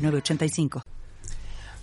985.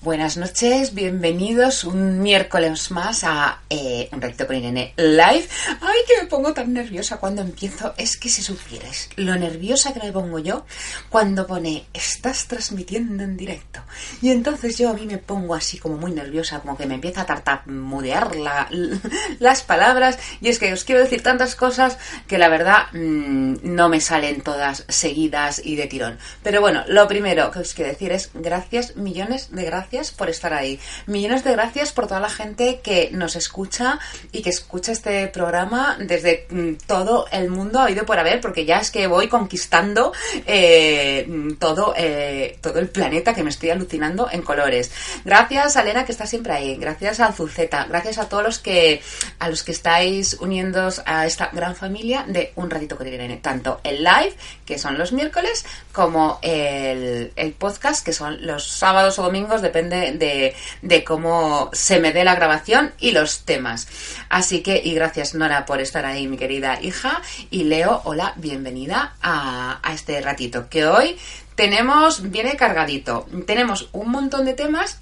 Buenas noches, bienvenidos un miércoles más a eh, Un Recto con Irene Live. Ay, que me pongo tan nerviosa cuando empiezo. Es que si supieras lo nerviosa que me pongo yo cuando pone estás transmitiendo en directo. Y entonces yo a mí me pongo así como muy nerviosa, como que me empieza a tartamudear la, las palabras. Y es que os quiero decir tantas cosas que la verdad mmm, no me salen todas seguidas y de tirón. Pero bueno, lo primero que os quiero decir es gracias, millones de gracias por estar ahí. Millones de gracias por toda la gente que nos escucha y que escucha este programa desde mm, todo el mundo ha ido por haber, porque ya es que voy conquistando eh, todo, eh, todo el planeta que me estoy alucinando en colores. Gracias a Elena que está siempre ahí, gracias a Azulceta, gracias a todos los que a los que estáis uniéndoos a esta gran familia de Un Ratito con Irene, tanto el live, que son los miércoles, como el, el podcast, que son los sábados o domingos, depende depende de, cómo se me dé la grabación y los temas. Así que, y gracias Nora por estar ahí, mi querida hija. Y Leo, hola, bienvenida a, a este ratito, que hoy tenemos, viene cargadito. Tenemos un montón de temas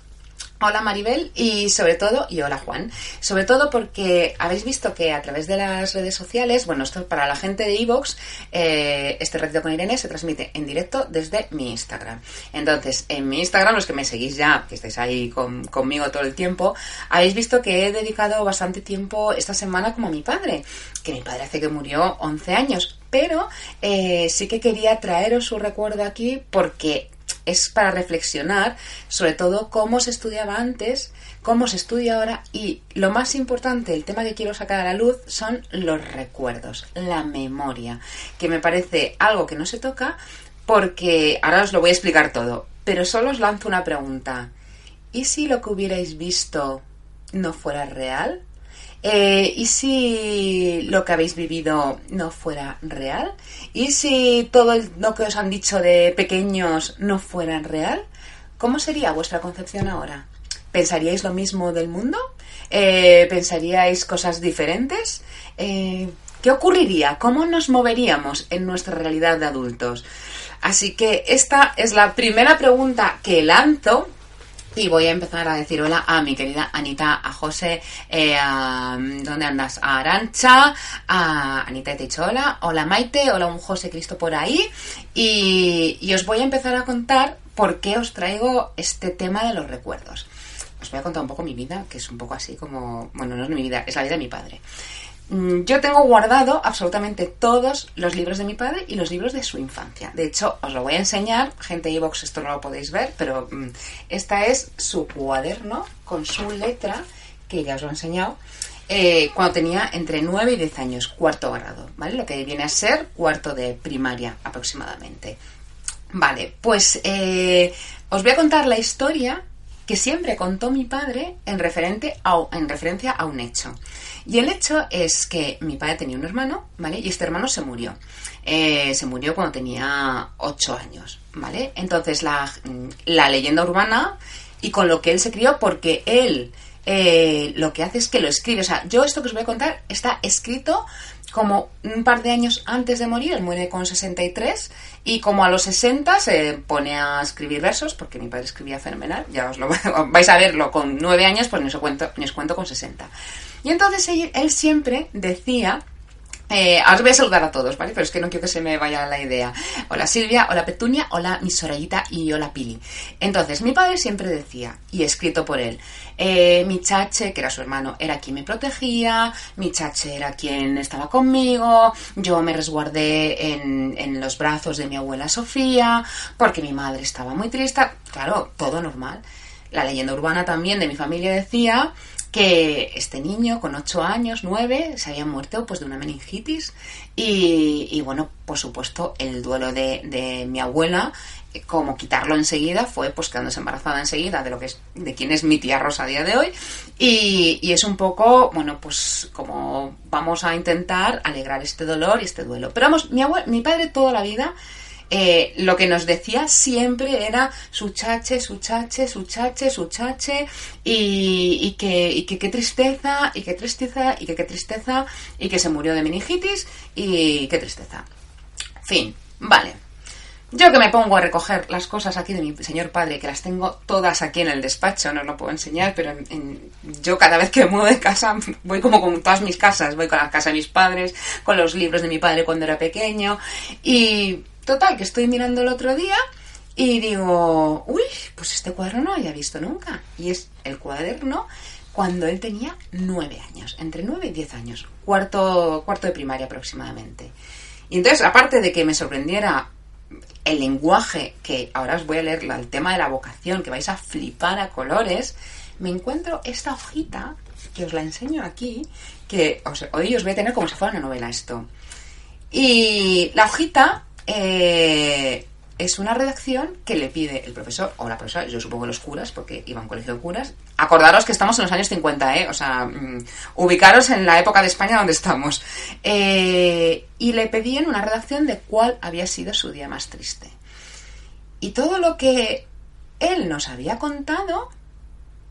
Hola Maribel y sobre todo, y hola Juan, sobre todo porque habéis visto que a través de las redes sociales, bueno, esto para la gente de Evox, eh, este ratito con Irene se transmite en directo desde mi Instagram. Entonces, en mi Instagram, los que me seguís ya, que estáis ahí conmigo todo el tiempo, habéis visto que he dedicado bastante tiempo esta semana como a mi padre, que mi padre hace que murió 11 años, pero eh, sí que quería traeros su recuerdo aquí porque es para reflexionar sobre todo cómo se estudiaba antes, cómo se estudia ahora y lo más importante, el tema que quiero sacar a la luz son los recuerdos, la memoria, que me parece algo que no se toca porque ahora os lo voy a explicar todo, pero solo os lanzo una pregunta. ¿Y si lo que hubierais visto no fuera real? Eh, ¿Y si lo que habéis vivido no fuera real? ¿Y si todo lo que os han dicho de pequeños no fuera real? ¿Cómo sería vuestra concepción ahora? ¿Pensaríais lo mismo del mundo? Eh, ¿Pensaríais cosas diferentes? Eh, ¿Qué ocurriría? ¿Cómo nos moveríamos en nuestra realidad de adultos? Así que esta es la primera pregunta que lanzo y voy a empezar a decir hola a mi querida Anita, a José, eh, a, ¿dónde andas? A Arancha, a Anita te dicho hola, hola Maite, hola un José Cristo por ahí. Y os voy a empezar a contar por qué os traigo este tema de los recuerdos. Os voy a contar un poco mi vida, que es un poco así como, bueno, no es mi vida, es la vida de mi padre. Mm, yo tengo guardado absolutamente todos los libros de mi padre y los libros de su infancia. De hecho, os lo voy a enseñar. Gente de iVox, esto no lo podéis ver, pero mm, esta es su cuaderno con su letra, que ya os lo he enseñado, eh, cuando tenía entre 9 y 10 años, cuarto grado, ¿vale? Lo que viene a ser cuarto de primaria aproximadamente. Vale, pues eh, os voy a contar la historia que siempre contó mi padre en, referente en referencia a un hecho. Y el hecho es que mi padre tenía un hermano, ¿vale? Y este hermano se murió. Eh, se murió cuando tenía ocho años, ¿vale? Entonces la, la, leyenda urbana y con lo que él se crió, porque él eh, lo que hace es que lo escribe. O sea, yo esto que os voy a contar está escrito como un par de años antes de morir, él muere con 63, y como a los 60 se pone a escribir versos, porque mi padre escribía fenomenal, ya os lo vais a verlo con 9 años, pues ni os cuento, os cuento con 60. Y entonces él, siempre decía eh, os voy a saludar a todos, ¿vale? Pero es que no quiero que se me vaya la idea. Hola Silvia, hola Petunia, hola mi Sorayita y hola Pili. Entonces, mi padre siempre decía, y escrito por él, eh, mi chache, que era su hermano, era quien me protegía, mi chache era quien estaba conmigo, yo me resguardé en, en los brazos de mi abuela Sofía, porque mi madre estaba muy triste. Claro, todo normal. La leyenda urbana también de mi familia decía que este niño con 8 años, 9, se había muerto pues de una meningitis y, bueno, por supuesto el duelo de, mi abuela como quitarlo enseguida fue pues quedándose embarazada enseguida de lo que es de quién es mi tía Rosa a día de hoy y, es un poco bueno pues como vamos a intentar alegrar este dolor y este duelo pero vamos mi abuelo, mi padre toda la vida eh, lo que nos decía siempre era su chache, su chache, su chache, su chache, y, y que, y que qué tristeza, y qué tristeza, y que qué tristeza, y que se murió de meningitis, y qué tristeza. Fin, vale. Yo que me pongo a recoger las cosas aquí de mi señor padre, que las tengo todas aquí en el despacho, no os lo puedo enseñar, pero yo cada vez que me muevo de casa voy como con todas mis casas, voy con la casa de mis padres, con los libros de mi padre cuando era pequeño, y Total, que estoy mirando el otro día y digo, uy, pues este cuadro no lo había visto nunca. Y es el cuaderno cuando él tenía nueve años, entre nueve y diez años, cuarto, cuarto de primaria aproximadamente. Y entonces, aparte de que me sorprendiera el lenguaje, que ahora os voy a leer el tema de la vocación, que vais a flipar a colores, me encuentro esta hojita, que os la enseño aquí, que hoy os voy a tener como si fuera una novela esto. Y la hojita eh, es una redacción que le pide el profesor o la profesora, yo supongo los curas, porque iban a un colegio de curas. Acordaros que estamos en los años 50, ¿eh? O sea, mm, ubicaros en la época de España donde estamos. Eh, y le pedían una redacción de cuál había sido su día más triste. Y todo lo que él nos había contado,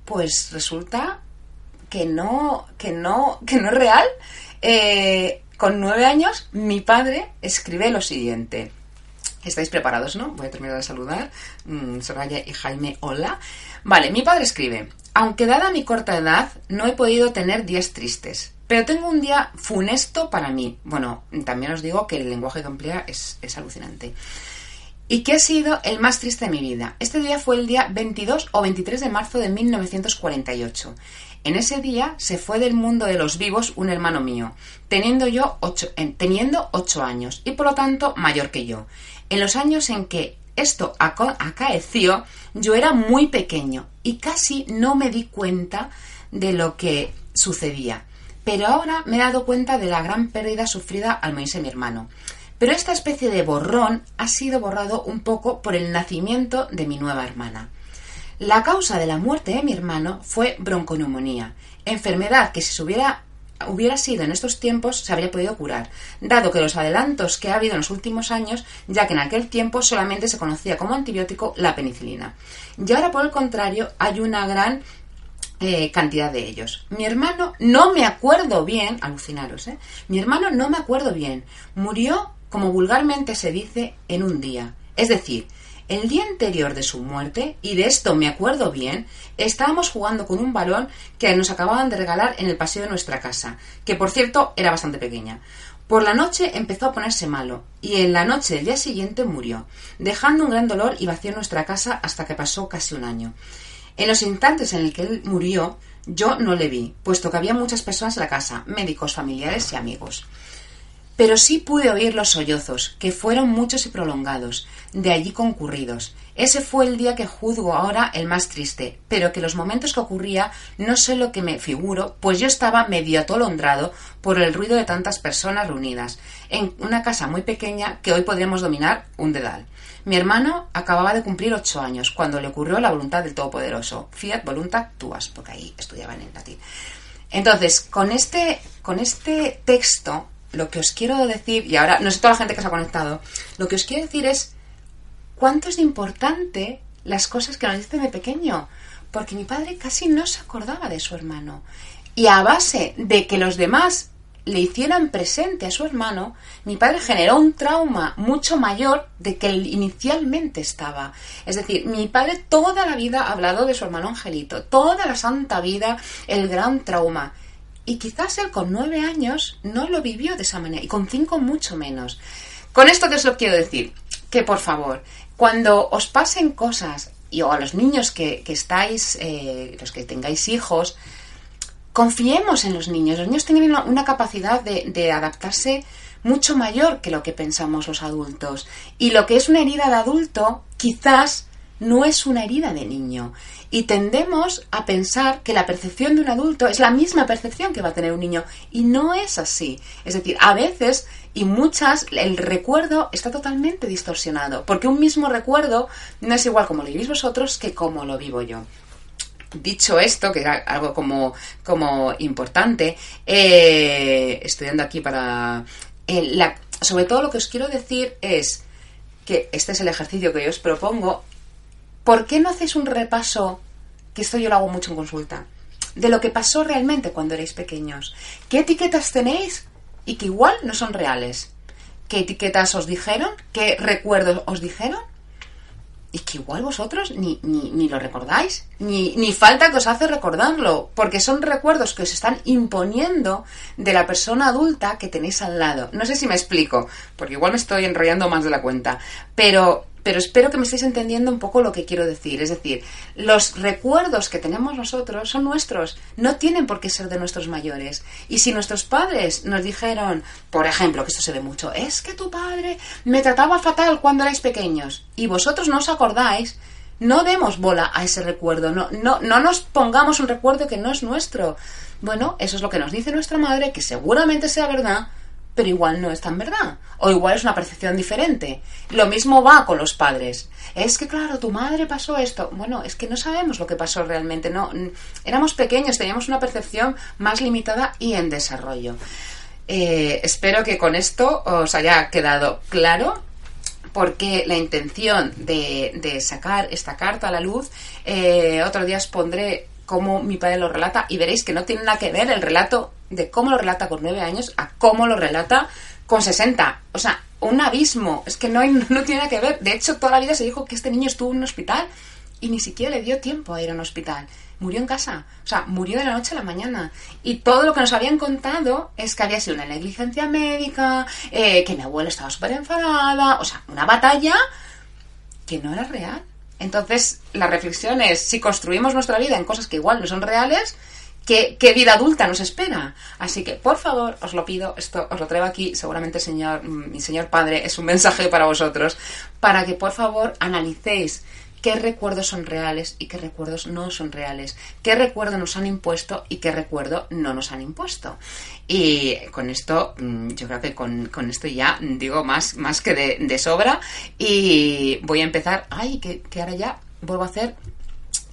pues resulta que no, que no, que no es real. Eh, con nueve años, mi padre escribe lo siguiente. ¿Estáis preparados, no? Voy a terminar de saludar. Mm, Soraya y Jaime, hola. Vale, mi padre escribe. Aunque dada mi corta edad, no he podido tener días tristes. Pero tengo un día funesto para mí. Bueno, también os digo que el lenguaje que emplea es, es alucinante. Y que ha sido el más triste de mi vida. Este día fue el día 22 o 23 de marzo de 1948. En ese día se fue del mundo de los vivos un hermano mío, teniendo yo ocho, teniendo ocho años y por lo tanto mayor que yo. En los años en que esto acaeció, yo era muy pequeño y casi no me di cuenta de lo que sucedía. Pero ahora me he dado cuenta de la gran pérdida sufrida al morirse mi hermano. Pero esta especie de borrón ha sido borrado un poco por el nacimiento de mi nueva hermana. La causa de la muerte de mi hermano fue bronconeumonía, enfermedad que si se hubiera, hubiera sido en estos tiempos se habría podido curar, dado que los adelantos que ha habido en los últimos años, ya que en aquel tiempo solamente se conocía como antibiótico la penicilina. Y ahora, por el contrario, hay una gran eh, cantidad de ellos. Mi hermano, no me acuerdo bien, alucinaros, ¿eh? Mi hermano no me acuerdo bien, murió, como vulgarmente se dice, en un día. Es decir, el día anterior de su muerte, y de esto me acuerdo bien, estábamos jugando con un balón que nos acababan de regalar en el paseo de nuestra casa, que por cierto era bastante pequeña. Por la noche empezó a ponerse malo, y en la noche del día siguiente murió, dejando un gran dolor y vacío en nuestra casa hasta que pasó casi un año. En los instantes en el que él murió, yo no le vi, puesto que había muchas personas en la casa, médicos, familiares y amigos. Pero sí pude oír los sollozos, que fueron muchos y prolongados, de allí concurridos. Ese fue el día que juzgo ahora el más triste, pero que los momentos que ocurría no sé lo que me figuro, pues yo estaba medio atolondrado por el ruido de tantas personas reunidas, en una casa muy pequeña que hoy podríamos dominar un dedal. Mi hermano acababa de cumplir ocho años, cuando le ocurrió la voluntad del Todopoderoso. Fiat voluntat tuas, porque ahí estudiaban en latín. Entonces, con este, con este texto lo que os quiero decir, y ahora no sé toda la gente que se ha conectado, lo que os quiero decir es cuánto es importante las cosas que nos dice de pequeño, porque mi padre casi no se acordaba de su hermano. Y a base de que los demás le hicieran presente a su hermano, mi padre generó un trauma mucho mayor de que él inicialmente estaba. Es decir, mi padre toda la vida ha hablado de su hermano Angelito, toda la santa vida, el gran trauma. Y quizás él con nueve años no lo vivió de esa manera y con cinco mucho menos. Con esto que os lo quiero decir, que por favor, cuando os pasen cosas, y o a los niños que, estáis, eh, los que tengáis hijos, confiemos en los niños. Los niños tienen una, capacidad de, adaptarse mucho mayor que lo que pensamos los adultos. Y lo que es una herida de adulto, quizás no es una herida de niño. Y tendemos a pensar que la percepción de un adulto es la misma percepción que va a tener un niño. Y no es así. Es decir, a veces y muchas el recuerdo está totalmente distorsionado. Porque un mismo recuerdo no es igual como lo vivís vosotros que como lo vivo yo dicho esto, que era algo como, como importante, eh, estudiando aquí para... Eh, sobre todo lo que os quiero decir es que este es el ejercicio que yo os propongo ¿por qué no hacéis un repaso, que esto yo lo hago mucho en consulta, de lo que pasó realmente cuando erais pequeños? ¿Qué etiquetas tenéis y que igual no son reales? ¿Qué etiquetas os dijeron? ¿Qué recuerdos os dijeron? Y que igual vosotros ni, ni, lo recordáis, ni, ni falta que os hace recordarlo, porque son recuerdos que os están imponiendo de la persona adulta que tenéis al lado. No sé si me explico, porque igual me estoy enrollando más de la cuenta, pero pero espero que me estéis entendiendo un poco lo que quiero decir. Es decir, los recuerdos que tenemos nosotros son nuestros, no tienen por qué ser de nuestros mayores. Y si nuestros padres nos dijeron, por ejemplo, que esto se ve mucho, es que tu padre me trataba fatal cuando erais pequeños y vosotros no os acordáis, no demos bola a ese recuerdo, no, no, no nos pongamos un recuerdo que no es nuestro. Bueno, eso es lo que nos dice nuestra madre, que seguramente sea verdad, pero igual no es tan verdad. O igual es una percepción diferente. Lo mismo va con los padres. Es que, claro, tu madre pasó esto. Bueno, es que no sabemos lo que pasó realmente. No, éramos pequeños, teníamos una percepción más limitada y en desarrollo. Eh, espero que con esto os haya quedado claro porque la intención de, sacar esta carta a la luz, eh, otro día os pondré cómo mi padre lo relata y veréis que no tiene nada que ver el relato de cómo lo relata con nueve años a cómo lo relata con 60. O sea, un abismo. Es que no, hay, no tiene nada que ver. De hecho, toda la vida se dijo que este niño estuvo en un hospital y ni siquiera le dio tiempo a ir a un hospital. Murió en casa. O sea, murió de la noche a la mañana. Y todo lo que nos habían contado es que había sido una negligencia médica, eh, que mi abuela estaba súper enfadada. O sea, una batalla que no era real. Entonces, la reflexión es, si construimos nuestra vida en cosas que igual no son reales, ¿qué, vida adulta nos espera? Así que, por favor, os lo pido, esto os lo traigo aquí, seguramente señor, mm, mi señor padre es un mensaje para vosotros, para que por favor analicéis qué recuerdos son reales y qué recuerdos no son reales, qué recuerdo nos han impuesto y qué recuerdo no nos han impuesto. Y con esto, mm, yo creo que con, esto ya digo más, más que de, sobra y voy a empezar, ay, que, ahora ya vuelvo a hacer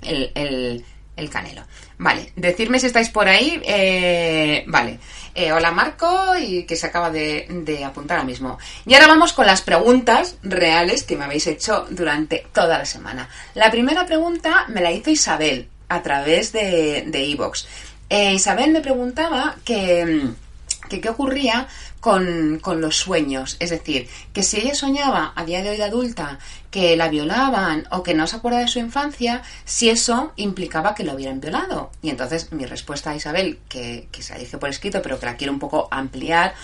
el canelo. Vale, decirme si estáis por ahí. Eh, vale. Eh, hola Marco, y que se acaba de, apuntar ahora mismo. Y ahora vamos con las preguntas reales que me habéis hecho durante toda la semana. La primera pregunta me la hizo Isabel a través de Evox. Eh, Isabel me preguntaba que, que qué ocurría con, los sueños. Es decir, que si ella soñaba a día de hoy adulta que la violaban o que no se acuerda de su infancia, si eso implicaba que lo hubieran violado. Y entonces mi respuesta a Isabel, que, se la dije por escrito, pero que la quiero un poco ampliar,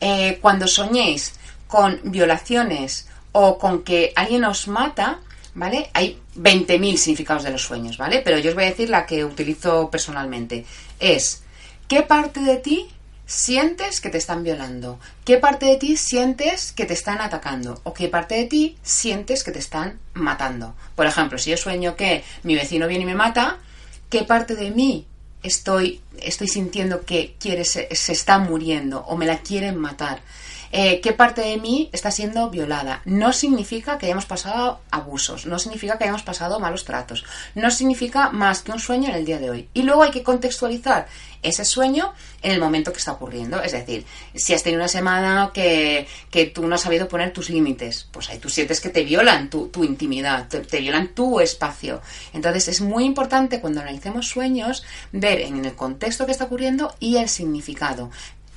eh, cuando soñéis con violaciones o con que alguien os mata, ¿vale? Hay 20.000 significados de los sueños, ¿vale? Pero yo os voy a decir la que utilizo personalmente. Es, ¿qué parte de ti sientes que te están violando? ¿Qué parte de ti sientes que te están atacando? ¿O qué parte de ti sientes que te están matando? Por ejemplo, si yo sueño que mi vecino viene y me mata, ¿qué parte de mí estoy, estoy sintiendo que quiere, se está muriendo o me la quieren matar? Eh, qué parte de mí está siendo violada. No significa que hayamos pasado abusos, no significa que hayamos pasado malos tratos, no significa más que un sueño en el día de hoy. Y luego hay que contextualizar ese sueño en el momento que está ocurriendo. Es decir, si has tenido una semana que, tú no has sabido poner tus límites, pues ahí tú sientes que te violan tu, intimidad, te, violan tu espacio. Entonces es muy importante cuando analicemos sueños ver en el contexto que está ocurriendo y el significado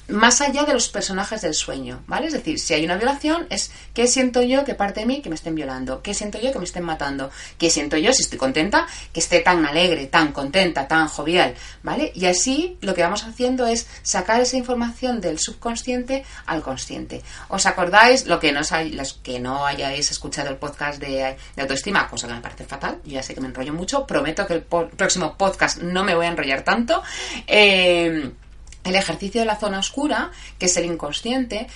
más allá de los personajes del sueño, ¿vale? Es decir, si hay una violación, es qué siento yo que parte de mí que me estén violando, qué siento yo que me estén matando, qué siento yo si estoy contenta que esté tan alegre, tan contenta, tan jovial, ¿vale? Y así lo que vamos haciendo es sacar esa información del subconsciente al consciente. ¿Os acordáis lo que no, los que no hayáis escuchado el podcast de, autoestima, cosa que me parece fatal, yo ya sé que me enrollo mucho, prometo que el próximo podcast no me voy a enrollar tanto. Eh, el ejercicio de la zona oscura, que es el inconsciente,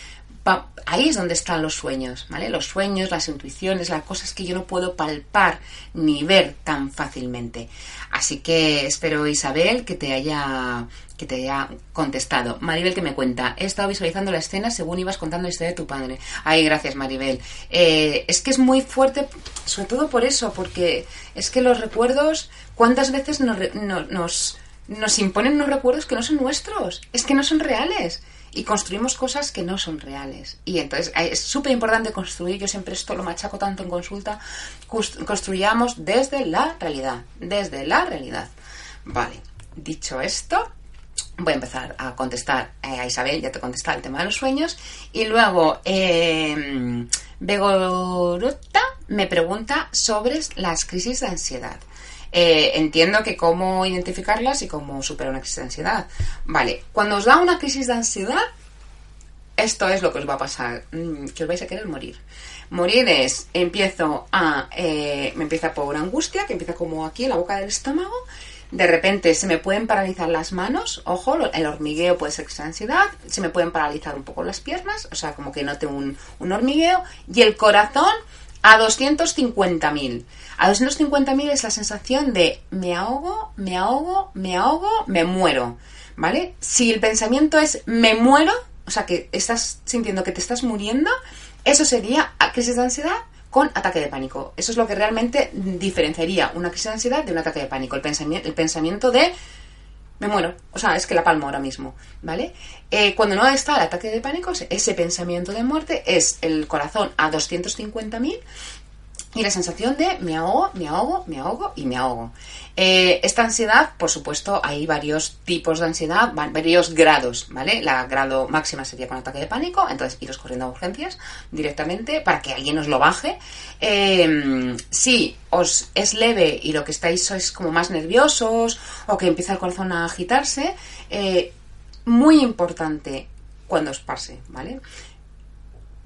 ahí es donde están los sueños, ¿vale? Los sueños, las intuiciones, las cosas que yo no puedo palpar ni ver tan fácilmente. Así que espero, Isabel, que te haya que te haya contestado. Maribel que me cuenta, he estado visualizando la escena según ibas contando la historia de tu padre. Ay, gracias Maribel. Eh, es que es muy fuerte, sobre todo por eso, porque es que los recuerdos, ¿cuántas veces nos, imponen unos recuerdos que no son nuestros? Es que no son reales y construimos cosas que no son reales. Y entonces eh, es súper importante construir, yo siempre esto lo machaco tanto en consulta, construyamos desde la realidad, desde la realidad. Vale, dicho esto, voy a empezar a contestar eh, a Isabel, ya te contesté el tema de los sueños, y luego eh, me pregunta sobre las crisis de ansiedad. Eh, entiendo que cómo identificarlas y cómo superar una crisis de ansiedad. Vale, cuando os da una crisis de ansiedad, esto es lo que os va a pasar, mm, que os vais a querer morir. Morir es, empiezo a, eh, me empieza por angustia, que empieza como aquí en la boca del estómago, de repente se me pueden paralizar las manos, ojo, el hormigueo puede ser crisis de ansiedad, se me pueden paralizar un poco las piernas, o sea, como que note un, un hormigueo, y el corazón a 250.000. A 250.000 es la sensación de me ahogo, me ahogo, me ahogo, me muero. ¿Vale? Si el pensamiento es me muero, o sea que estás sintiendo que te estás muriendo, eso sería crisis de ansiedad con ataque de pánico. Eso es lo que realmente diferenciaría una crisis de ansiedad de un ataque de pánico. El pensamiento, el pensamiento de me muero. O sea, es que la palmo ahora mismo, ¿vale? Eh, cuando no está el ataque de pánico, ese pensamiento de muerte es el corazón a 250.000 y la sensación de me ahogo, me ahogo, me ahogo y me ahogo. Eh, esta ansiedad, por supuesto, hay varios tipos de ansiedad, varios grados, ¿vale? La grado máxima sería con ataque de pánico, entonces iros corriendo a urgencias directamente para que alguien os lo baje. Eh, si os es leve y lo que estáis sois como más nerviosos o que empieza el corazón a agitarse, eh, muy importante cuando os pase, ¿vale?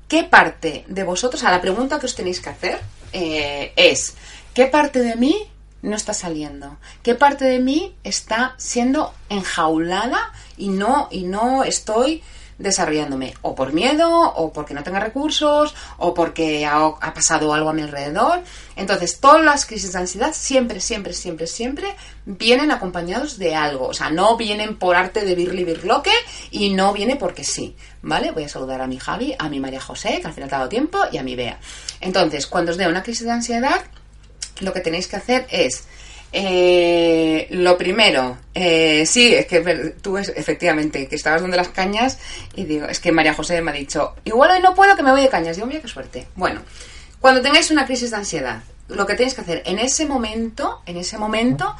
¿Qué parte de vosotros, a la pregunta que os tenéis que hacer eh, es, ¿qué parte de mí no está saliendo? ¿Qué parte de mí está siendo enjaulada y no, y no estoy desarrollándome? O por miedo, o porque no tenga recursos, o porque ha, pasado algo a mi alrededor. Entonces, todas las crisis de ansiedad siempre, siempre, siempre, siempre vienen acompañados de algo. O sea, no vienen por arte de birli birloque y no viene porque sí. ¿vale? Voy a saludar a mi Javi, a mi María José, que al final ha dado tiempo, y a mi Bea. Entonces, cuando os dé una crisis de ansiedad, lo que tenéis que hacer es, eh, lo primero, eh, sí, es que tú es, efectivamente, que estabas donde las cañas, y digo, es que María José me ha dicho, igual hoy no puedo que me voy de cañas. Digo, mira qué suerte. Bueno, cuando tengáis una crisis de ansiedad, lo que tenéis que hacer en ese momento, en ese momento,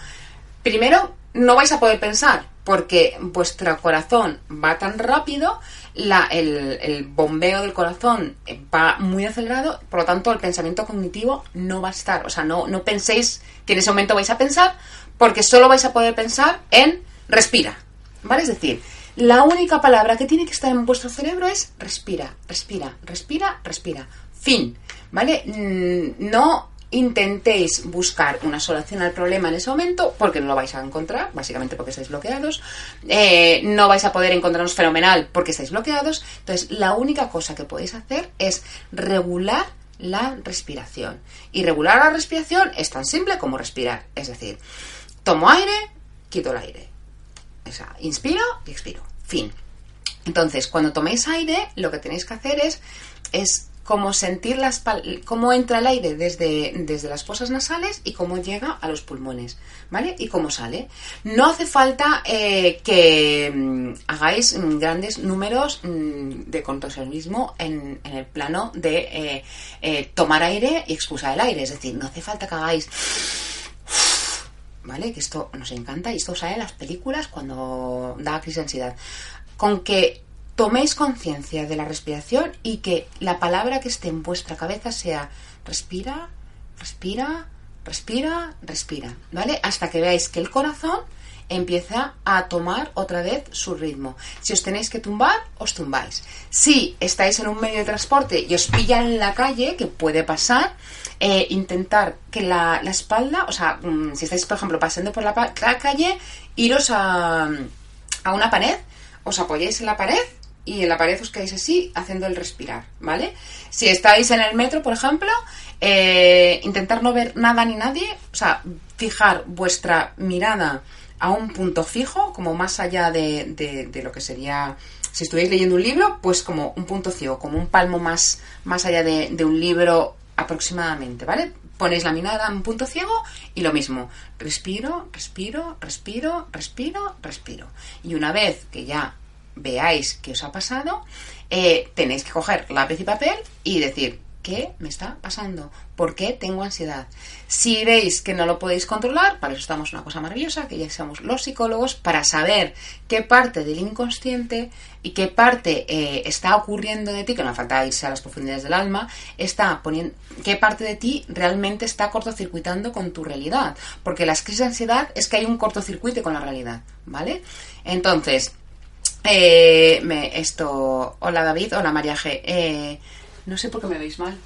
primero no vais a poder pensar, porque vuestro corazón va tan rápido el, bombeo del corazón va muy acelerado, por lo tanto el pensamiento cognitivo no va a estar. O sea, no, no penséis que en ese momento vais a pensar, porque solo vais a poder pensar en respira. ¿Vale? Es decir, la única palabra que tiene que estar en vuestro cerebro es respira, respira, respira, respira. Fin. ¿Vale? Mm, no intentéis buscar una solución al problema en ese momento, porque no lo vais a encontrar, básicamente porque estáis bloqueados. Eh, no vais a poder encontrarnos fenomenal porque estáis bloqueados. Entonces, la única cosa que podéis hacer es regular la respiración. Y regular la respiración es tan simple como respirar. Es decir, tomo aire, quito el aire. O sea, inspiro y expiro. Fin. Entonces, cuando toméis aire, lo que tenéis que hacer es, es cómo sentir las cómo entra el aire desde, desde las fosas nasales y cómo llega a los pulmones, ¿vale? Y cómo sale. No hace falta eh, que mm, hagáis mm, grandes números mm, de contorsionismo en, en, el plano de eh, eh, tomar aire y expulsar el aire. Es decir, no hace falta que hagáis ¿vale? Que esto nos encanta y esto sale en las películas cuando da crisis de ansiedad. Con que toméis conciencia de la respiración y que la palabra que esté en vuestra cabeza sea respira, respira, respira, respira, ¿vale? Hasta que veáis que el corazón empieza a tomar otra vez su ritmo. Si os tenéis que tumbar, os tumbáis. Si estáis en un medio de transporte y os pillan en la calle, que puede pasar, eh, intentar que la, espalda, o sea, mm, si estáis, por ejemplo, pasando por la, la calle, iros a, a una pared, os apoyáis en la pared y en la pared os quedáis así haciendo el respirar, ¿vale? Si estáis en el metro, por ejemplo, eh, intentar no ver nada ni nadie, o sea, fijar vuestra mirada a un punto fijo, como más allá de, de, lo que sería, si estuvierais leyendo un libro, pues como un punto ciego, como un palmo más, más allá de, un libro aproximadamente, ¿vale? Ponéis la mirada en un punto ciego y lo mismo. Respiro, respiro, respiro, respiro, respiro. Y una vez que ya veáis qué os ha pasado, eh, tenéis que coger lápiz y papel y decir, ¿qué me está pasando? ¿Por qué tengo ansiedad? Si veis que no lo podéis controlar, para eso estamos una cosa maravillosa, que ya somos los psicólogos, para saber qué parte del inconsciente y qué parte eh, está ocurriendo de ti, que no falta irse a las profundidades del alma, está poniendo, qué parte de ti realmente está cortocircuitando con tu realidad. Porque las crisis de ansiedad es que hay un cortocircuite con la realidad, ¿vale? Entonces, eh, me, esto, hola David, hola María G. Eh, no sé por qué me veis mal,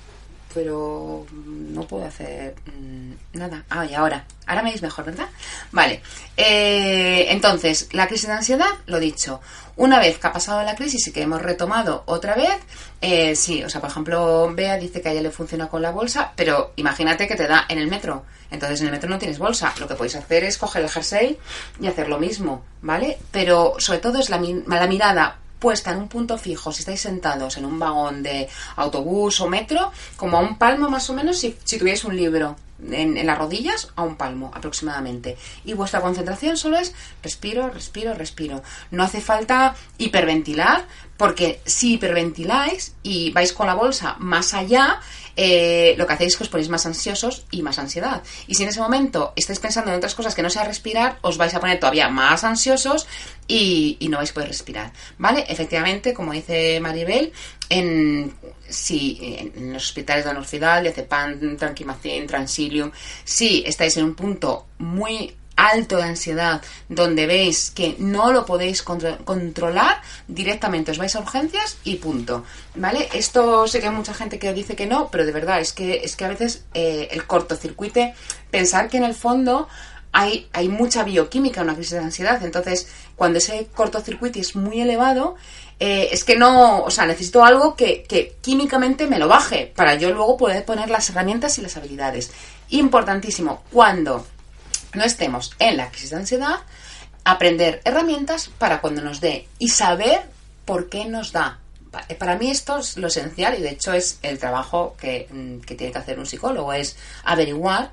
pero no puedo hacer mm, nada. Ah, y ahora. Ahora me veis mejor, ¿verdad? Vale. Eh, entonces, la crisis de ansiedad, lo dicho. Una vez que ha pasado la crisis y que hemos retomado otra vez, eh, sí, o sea, por ejemplo, Bea dice que a ella le funciona con la bolsa, pero imagínate que te da en el metro. Entonces en el metro no tienes bolsa. Lo que podéis hacer es coger el jersey y hacer lo mismo, ¿vale? Pero sobre todo es la, la mirada puesta en un punto fijo, si estáis sentados en un vagón de autobús o metro, como a un palmo más o menos si, si tuvierais un libro en, las rodillas, a un palmo aproximadamente. Y vuestra concentración solo es respiro, respiro, respiro. No hace falta hiperventilar, porque si hiperventiláis y vais con la bolsa más allá, eh, lo que hacéis es que os ponéis más ansiosos y más ansiedad. Y si en ese momento estáis pensando en otras cosas que no sea respirar, os vais a poner todavía más ansiosos y, no vais a poder respirar. ¿Vale? Efectivamente, como dice Maribel, en, si, en los hospitales de anorfidal, de Cepan, Tranquimacin, Transilium, si estáis en un punto muy alto de ansiedad, donde veis que no lo podéis controlar, directamente os vais a urgencias y punto. ¿Vale? Esto sé que hay mucha gente que dice que no, pero de verdad es que, es que a veces eh, el cortocircuite, pensar que en el fondo hay, hay mucha bioquímica en una crisis de ansiedad, entonces cuando ese cortocircuito es muy elevado, eh, es que no, o sea, necesito algo que, que químicamente me lo baje para yo luego poder poner las herramientas y las habilidades. Importantísimo, cuando no estemos en la crisis de ansiedad, aprender herramientas para cuando nos dé y saber por qué nos da. Para mí esto es lo esencial y de hecho es el trabajo que, mm, que tiene que hacer un psicólogo, es averiguar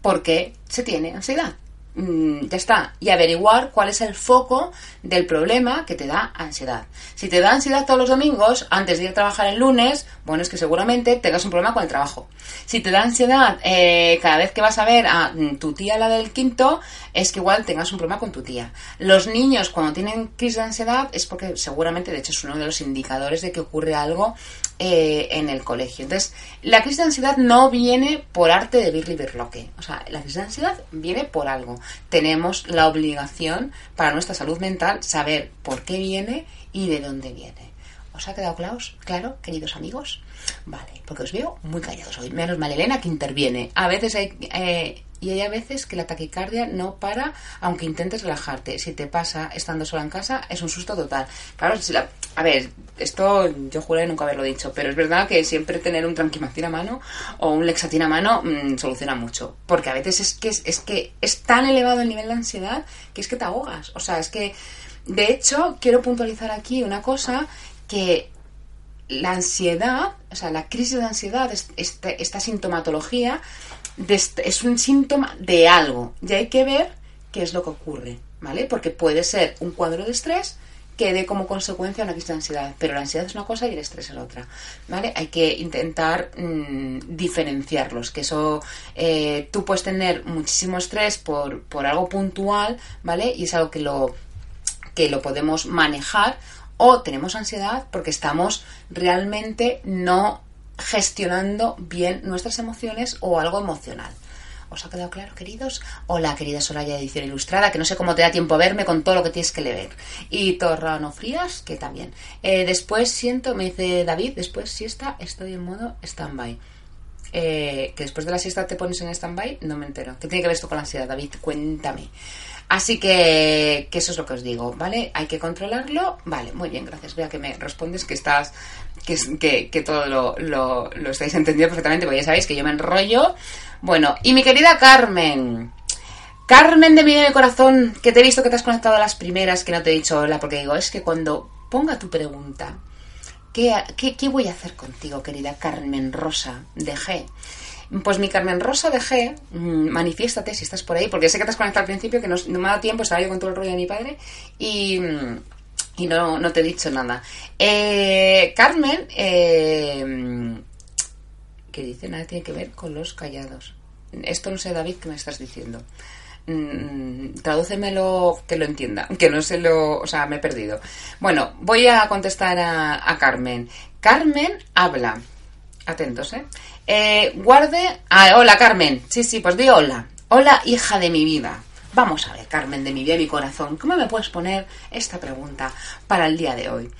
por qué se tiene ansiedad. Mm, ya está, y averiguar cuál es el foco del problema que te da ansiedad. Si te da ansiedad todos los domingos, antes de ir a trabajar el lunes, bueno, es que seguramente tengas un problema con el trabajo. Si te da ansiedad eh, cada vez que vas a ver a mm, tu tía, la del quinto, es que igual tengas un problema con tu tía. Los niños cuando tienen crisis de ansiedad es porque seguramente, de hecho, es uno de los indicadores de que ocurre algo eh, en el colegio. Entonces, la crisis de ansiedad no viene por arte de Birli Birloque. O sea, la crisis de ansiedad viene por algo. Tenemos la obligación para nuestra salud mental saber por qué viene y de dónde viene. ¿Os ha quedado claro, claro queridos amigos? Vale, porque os veo muy callados hoy. Menos mal Elena que interviene. A veces hay... Eh, y hay a veces que la taquicardia no para aunque intentes relajarte. Si te pasa estando sola en casa, es un susto total. Claro, si la, a ver, esto yo juré nunca haberlo dicho, pero es verdad que siempre tener un tranquimacin a mano o un lexatin a mano mm, soluciona mucho. Porque a veces es que es, que es tan elevado el nivel de ansiedad que es que te ahogas. O sea, es que, de hecho, quiero puntualizar aquí una cosa que la ansiedad, o sea, la crisis de ansiedad, esta sintomatología, es un síntoma de algo y hay que ver qué es lo que ocurre, ¿vale? Porque puede ser un cuadro de estrés que dé como consecuencia una crisis de ansiedad, pero la ansiedad es una cosa y el estrés es otra, ¿vale? Hay que intentar mm, diferenciarlos, que eso eh, tú puedes tener muchísimo estrés por, por algo puntual, ¿vale? Y es algo que lo que lo podemos manejar o tenemos ansiedad porque estamos realmente no gestionando bien nuestras emociones o algo emocional. ¿Os ha quedado claro, queridos? Hola, querida Soraya de Edición Ilustrada, que no sé cómo te da tiempo a verme con todo lo que tienes que leer. Y Torrano Frías, que también. Eh, después siento, me dice David, después siesta, estoy en modo stand-by. Eh, que después de la siesta te pones en stand-by, no me entero. ¿Qué tiene que ver esto con la ansiedad, David? Cuéntame. Así que, que eso es lo que os digo, ¿vale? Hay que controlarlo. Vale, muy bien, gracias. Vea que me respondes que estás, que, que, todo lo, lo, lo estáis entendiendo perfectamente, porque ya sabéis que yo me enrollo. Bueno, y mi querida Carmen. Carmen de mi corazón, que te he visto que te has conectado a las primeras, que no te he dicho hola, porque digo, es que cuando ponga tu pregunta, ¿qué, qué, qué voy a hacer contigo, querida Carmen Rosa de G? Pues mi Carmen Rosa de G, mm, manifiéstate si estás por ahí, porque sé que te has conectado al principio, que no, no me ha dado tiempo, estaba yo con todo el rollo de mi padre, y, mm, y no, no te he dicho nada. Eh, Carmen, eh, ¿qué dice? Nada tiene que ver con los callados. Esto no sé, David, ¿qué me estás diciendo? Mm, tradúcemelo que lo entienda, que no se lo, o sea, me he perdido. Bueno, voy a contestar a, a Carmen. Carmen habla, atentos, ¿eh? eh guarde, ah, hola Carmen, sí, sí, pues di hola, hola hija de mi vida. Vamos a ver, Carmen, de mi vida y mi corazón, ¿cómo me puedes poner esta pregunta para el día de hoy?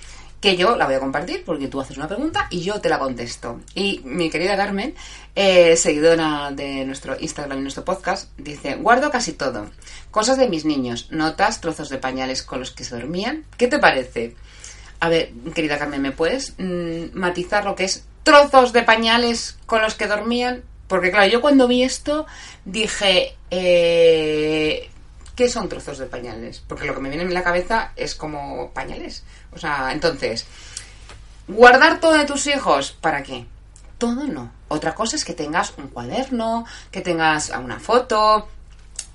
que yo la voy a compartir porque tú haces una pregunta y yo te la contesto. Y mi querida Carmen, eh, seguidora de nuestro Instagram y nuestro podcast, dice, guardo casi todo. Cosas de mis niños, notas, trozos de pañales con los que se dormían. ¿Qué te parece? A ver, querida Carmen, ¿me puedes mm, matizar lo que es trozos de pañales con los que dormían? Porque claro, yo cuando vi esto dije, eh, ¿qué son trozos de pañales? Porque lo que me viene en la cabeza es como pañales. O sea, entonces, guardar todo de tus hijos, ¿para qué? Todo no. Otra cosa es que tengas un cuaderno, que tengas una foto,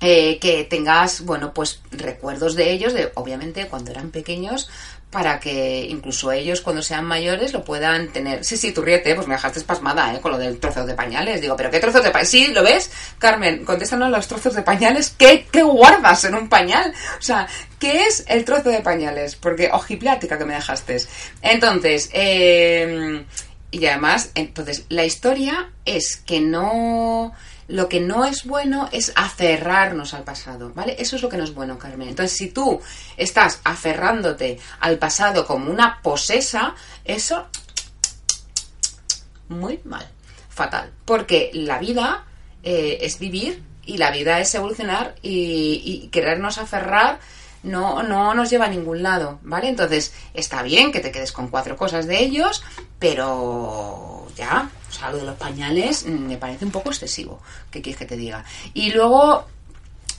eh, que tengas, bueno, pues recuerdos de ellos, de obviamente cuando eran pequeños, para que incluso ellos cuando sean mayores lo puedan tener. Sí, sí, tú ríete, pues me dejaste espasmada, ¿eh? Con lo del trozo de pañales. Digo, ¿pero qué trozos de pañales? Sí, ¿lo ves? Carmen, contéstanos los trozos de pañales. ¿Qué, ¿Qué guardas en un pañal? O sea, ¿qué es el trozo de pañales? Porque ojiplática que me dejaste. Entonces, eh, y además, entonces, la historia es que no lo que no es bueno es aferrarnos al pasado, ¿vale? Eso es lo que no es bueno, Carmen. Entonces, si tú estás aferrándote al pasado como una posesa, eso muy mal, fatal. Porque la vida eh, es vivir y la vida es evolucionar y, y querernos aferrar no, no nos lleva a ningún lado, ¿vale? Entonces, está bien que te quedes con cuatro cosas de ellos, pero ya, o sea, lo de los pañales mm, me parece un poco excesivo, ¿qué quieres que te diga? Y luego,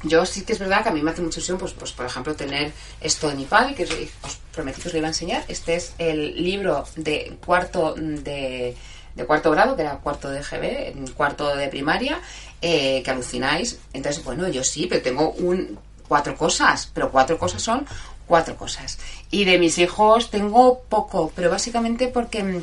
yo sí que es verdad que a mí me hace mucha ilusión, pues, pues por ejemplo, tener esto de mi padre, que os prometí que os lo iba a enseñar. Este es el libro de cuarto de, de cuarto grado, que era cuarto de GB, cuarto de primaria, eh, que alucináis. Entonces, bueno, yo sí, pero tengo un cuatro cosas, pero cuatro cosas son cuatro cosas. Y de mis hijos tengo poco, pero básicamente porque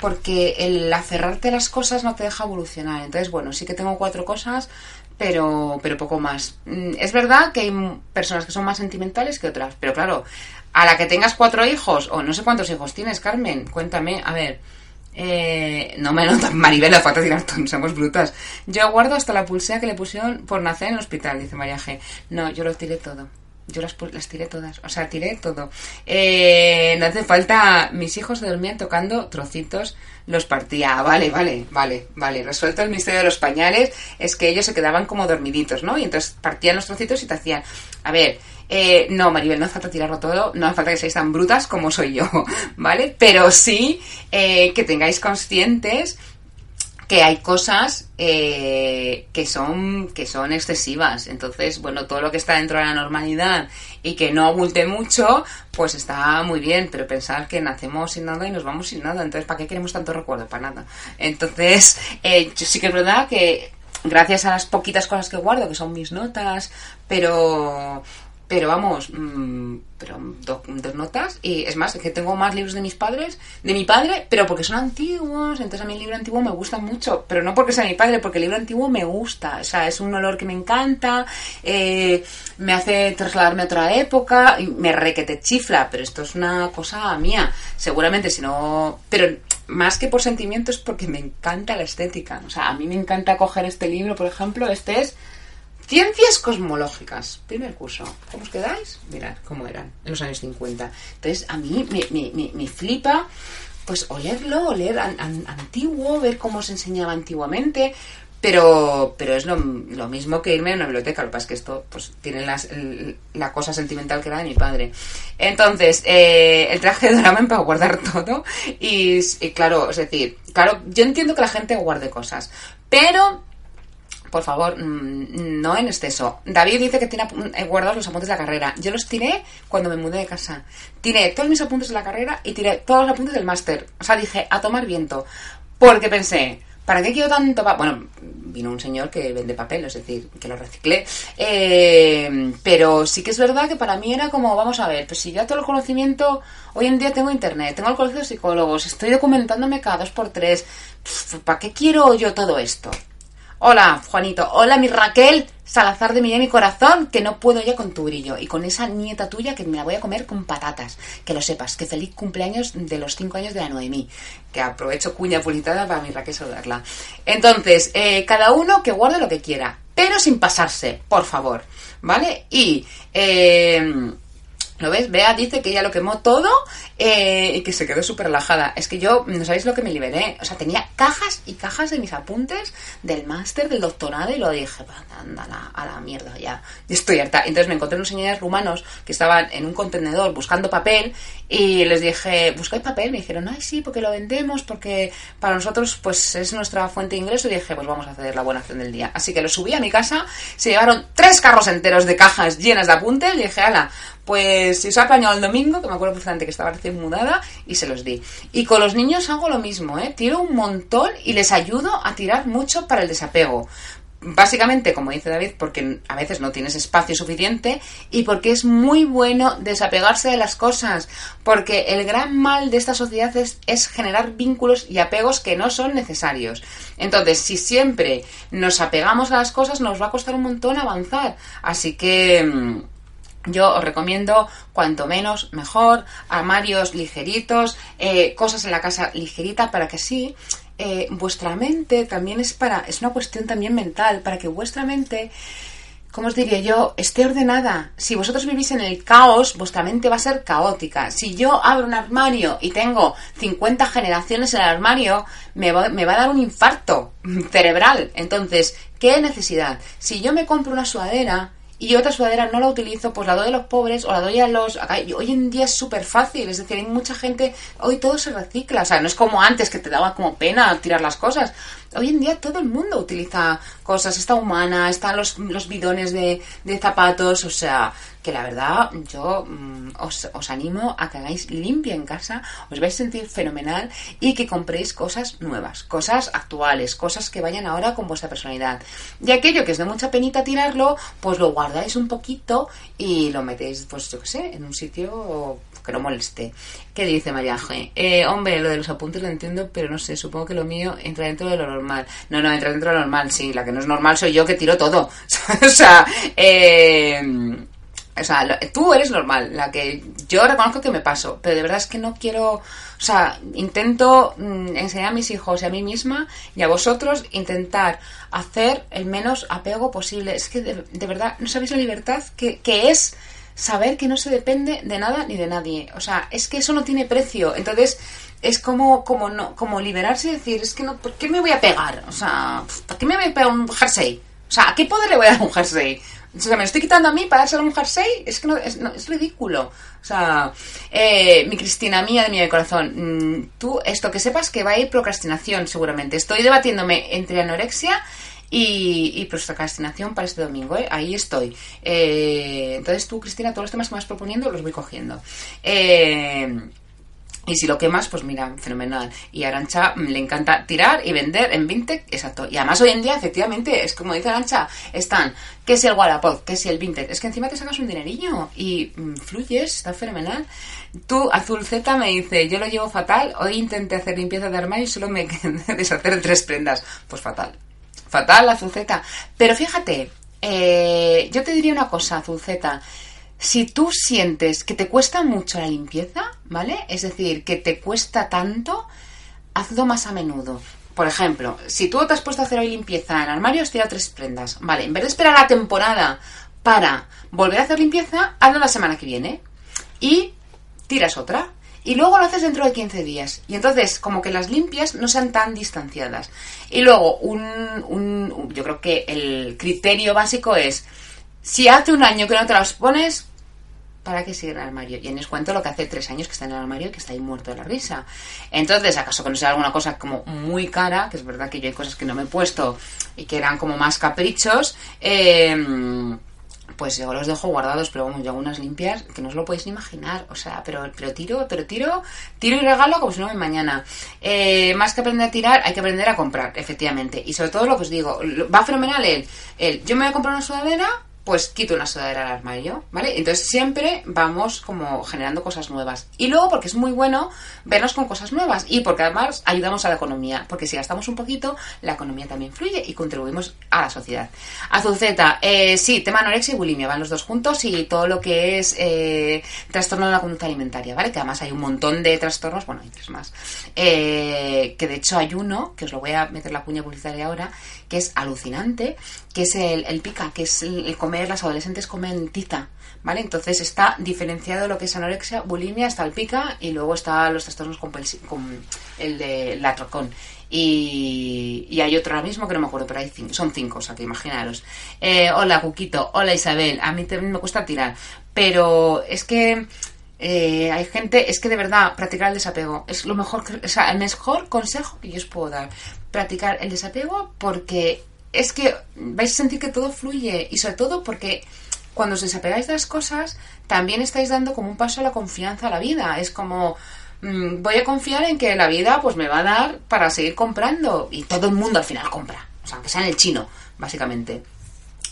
porque el aferrarte las cosas no te deja evolucionar. Entonces, bueno, sí que tengo cuatro cosas, pero, pero poco más. Mm, es verdad que hay personas que son más sentimentales que otras, pero claro, a la que tengas cuatro hijos, o no sé cuántos hijos tienes, Carmen, cuéntame, a ver. Eh, no me notan, Maribel, la falta tirar somos brutas. Yo guardo hasta la pulsera que le pusieron por nacer en el hospital, dice María G. No, yo lo tiré todo. Yo las, las tiré todas, o sea, tiré todo. Eh, no hace falta, mis hijos dormían tocando trocitos, los partía. Vale, vale, vale, vale. Resuelto el misterio de los pañales, es que ellos se quedaban como dormiditos, ¿no? Y entonces partían los trocitos y te hacían, a ver, eh, no, Maribel, no hace falta tirarlo todo, no hace falta que seáis tan brutas como soy yo, ¿vale? Pero sí eh, que tengáis conscientes que hay cosas eh, que son que son excesivas. Entonces bueno todo lo que está dentro de la normalidad y que no abulte mucho pues está muy bien pero pensar que nacemos sin nada y nos vamos sin nada. Entonces para qué queremos tanto recuerdo para nada. Entonces eh, yo sí que es verdad que gracias a las poquitas cosas que guardo que son mis notas pero pero vamos, mmm, pero dos, notas. Y es más, que tengo más libros de mis padres, de mi padre, pero porque son antiguos. Entonces a mí el libro antiguo me gusta mucho. Pero no porque sea mi padre, porque el libro antiguo me gusta. O sea, es un olor que me encanta, eh, me hace trasladarme a otra época, y me re que te chifla. Pero esto es una cosa mía. Seguramente si no. Pero más que por sentimiento es porque me encanta la estética. O sea, a mí me encanta coger este libro, por ejemplo, este es Ciencias cosmológicas, primer curso. ¿Cómo os quedáis? Mirad cómo eran en los años 50. Entonces, a mí me, flipa, pues, olerlo, oler antiguo, ver cómo se enseñaba antiguamente. Pero, pero es lo, mismo que irme a una biblioteca. Lo que pasa es que esto pues tiene la cosa sentimental que era de mi padre. Entonces, eh, el traje de Doraemon para guardar todo. Y, y claro, es decir, claro, yo entiendo que la gente guarde cosas. Pero por favor, mm, no en exceso. David dice que tiene eh, guardados los apuntes de la carrera. Yo los tiré cuando me mudé de casa. Tiré todos mis apuntes de la carrera y tiré todos los apuntes del máster. O sea, dije, a tomar viento. Porque pensé, ¿para qué quiero tanto papel? Bueno, vino un señor que vende papel, es decir, que lo reciclé. Eh, pero sí que es verdad que para mí era como, vamos a ver, pues si ya todo el conocimiento, hoy en día tengo internet, tengo el colegio de psicólogos, estoy documentándome cada dos por tres, ¿para qué quiero yo todo esto? Hola, Juanito. Hola, mi Raquel. Salazar de mi y mi corazón, que no puedo ya con tu brillo. Y con esa nieta tuya que me la voy a comer con patatas. Que lo sepas, que feliz cumpleaños de los cinco años de la Noemí. Que aprovecho cuña publicitada para mi Raquel saludarla. Entonces, eh, cada uno que guarde lo que quiera. Pero sin pasarse, por favor. ¿Vale? Y... Eh, ¿Lo ves? Bea dice que ella lo quemó todo eh, y que se quedó súper relajada. Es que yo, no sabéis lo que me liberé. O sea, tenía cajas y cajas de mis apuntes del máster, del doctorado y lo dije, anda a la mierda ya. Estoy harta. Entonces me encontré unos señores rumanos que estaban en un contenedor buscando papel y les dije, ¿buscáis papel? Me dijeron, ay, sí, porque lo vendemos, porque para nosotros pues es nuestra fuente de ingreso. Y dije, pues vamos a hacer la buena acción del día. Así que lo subí a mi casa, se llevaron tres carros enteros de cajas llenas de apuntes y dije, ala, pues si os ha apañado el domingo, que me acuerdo perfectamente que estaba recién mudada, y se los di. Y con los niños hago lo mismo, ¿eh? Tiro un montón y les ayudo a tirar mucho para el desapego. Básicamente, como dice David, porque a veces no tienes espacio suficiente y porque es muy bueno desapegarse de las cosas, porque el gran mal de esta sociedad es, es, generar vínculos y apegos que no son necesarios. Entonces, si siempre nos apegamos a las cosas, nos va a costar un montón avanzar. Así que mm, yo os recomiendo cuanto menos mejor, armarios ligeritos, eh, cosas en la casa ligerita para que así eh, vuestra mente también es para, es una cuestión también mental, para que vuestra mente, ¿cómo os diría yo?, esté ordenada. Si vosotros vivís en el caos, vuestra mente va a ser caótica. Si yo abro un armario y tengo 50 generaciones en el armario, me va, me va a dar un infarto cerebral. Entonces, ¿qué necesidad? Si yo me compro una sudadera, y otra sudadera no la utilizo, pues la doy a los pobres o la doy a los... Hoy en día es súper fácil, es decir, hay mucha gente, hoy todo se recicla, o sea, no es como antes que te daba como pena tirar las cosas. Hoy en día todo el mundo utiliza cosas, está humana, están los, los bidones de, de zapatos, o sea, que la verdad yo mm, os, os, animo a que hagáis limpia en casa, os vais a sentir fenomenal y que compréis cosas nuevas, cosas actuales, cosas que vayan ahora con vuestra personalidad. Y aquello que es de mucha penita tirarlo, pues lo guardáis un poquito y lo metéis, pues yo qué sé, en un sitio que no moleste. ¿Qué dice María G? Eh, hombre, lo de los apuntes lo entiendo, pero no sé, supongo que lo mío entra dentro de lo normal. No, no, entra dentro de lo normal, sí. La que no es normal soy yo que tiro todo. o sea, eh, o sea, tú eres normal, la que yo reconozco que me paso, pero de verdad es que no quiero, o sea, intento mm, enseñar a mis hijos y a mí misma y a vosotros intentar hacer el menos apego posible. Es que de, verdad no sabéis la libertad que, que, es saber que no se depende de nada ni de nadie. O sea, es que eso no tiene precio. Entonces es como, como, no, como liberarse y decir, es que no, ¿por qué me voy a pegar? O sea, ¿por qué me voy a pegar un jersey? O sea, ¿a qué poder le voy a dar un jersey? O sea, me lo estoy quitando a mí para dárselo a un jersey. Es que no, es, es ridículo. O sea, eh, mi Cristina mía de mi corazón, mm, tú, esto que sepas que va a ir procrastinación seguramente. Estoy debatiéndome entre anorexia y, y procrastinación para este domingo. ¿eh? Ahí estoy. Eh, entonces tú, Cristina, todos los temas que me vas proponiendo los voy cogiendo. Eh, y si lo quemas, pues mira, fenomenal. Y a Arancha mm, le encanta tirar y vender en Vinted, exacto. Y además hoy en día, efectivamente, es como dice Arancha, están, que si el Wallapop, que si el Vinted. Es que encima te sacas un dinerillo y mm, fluyes, está fenomenal. Tú, Azul Z, me dice, yo lo llevo fatal, hoy intenté hacer limpieza de armario y solo me deshacer tres prendas. Pues fatal. Fatal, Z. Pero fíjate, eh, yo te diría una cosa, Z si tú sientes que te cuesta mucho la limpieza, ¿vale? Es decir, que te cuesta tanto, hazlo más a menudo. Por ejemplo, si tú te has puesto a hacer hoy limpieza en armarios, tira tres prendas. Vale, en vez de esperar la temporada para volver a hacer limpieza, hazlo la semana que viene. Y tiras otra. Y luego lo haces dentro de 15 días. Y entonces, como que las limpias no sean tan distanciadas. Y luego, un, un, yo creo que el criterio básico es, si hace un año que no te las pones, ¿para qué sigue en el armario? Y en os cuento lo que hace tres años que está en el armario y que está ahí muerto de la risa. Entonces, ¿acaso que no sea alguna cosa como muy cara? Que es verdad que yo hay cosas que no me he puesto y que eran como más caprichos. Eh, pues yo los dejo guardados, pero vamos, yo hago unas limpias que no os lo podéis ni imaginar. O sea, pero, pero tiro, pero tiro, tiro y regalo como si no me mañana. Eh, más que aprender a tirar, hay que aprender a comprar, efectivamente. Y sobre todo lo que os digo, va fenomenal el, el yo me voy a comprar una sudadera, pues quito una sudadera al armario, ¿vale? Entonces siempre vamos como generando cosas nuevas. Y luego porque es muy bueno vernos con cosas nuevas y porque además ayudamos a la economía, porque si gastamos un poquito, la economía también fluye y contribuimos a la sociedad. Azulceta, eh, sí, tema anorexia y bulimia, van los dos juntos y todo lo que es eh, trastorno de la conducta alimentaria, ¿vale? Que además hay un montón de trastornos, bueno, hay tres más, eh, que de hecho hay uno, que os lo voy a meter la cuña publicitaria ahora, que es alucinante, que es el, el pica, que es el, comer, las adolescentes comen tiza, ¿vale? Entonces está diferenciado lo que es anorexia, bulimia, está el pica y luego está los trastornos con, el de la trocón. Y, y, hay otro ahora mismo que no me acuerdo, pero hay cinco, son cinco, o sea que imaginaros. Eh, hola, Cuquito, hola Isabel, a mí también me cuesta tirar, pero es que eh, hay gente, es que de verdad, practicar el desapego es lo mejor, o sea, el mejor consejo que yo os puedo dar. Practicar el desapego porque es que vais a sentir que todo fluye y sobre todo porque cuando os desapegáis de las cosas, también estáis dando como un paso a la confianza a la vida. Es como, mmm, voy a confiar en que la vida pues me va a dar para seguir comprando y todo el mundo al final compra, o sea, aunque sea en el chino, básicamente.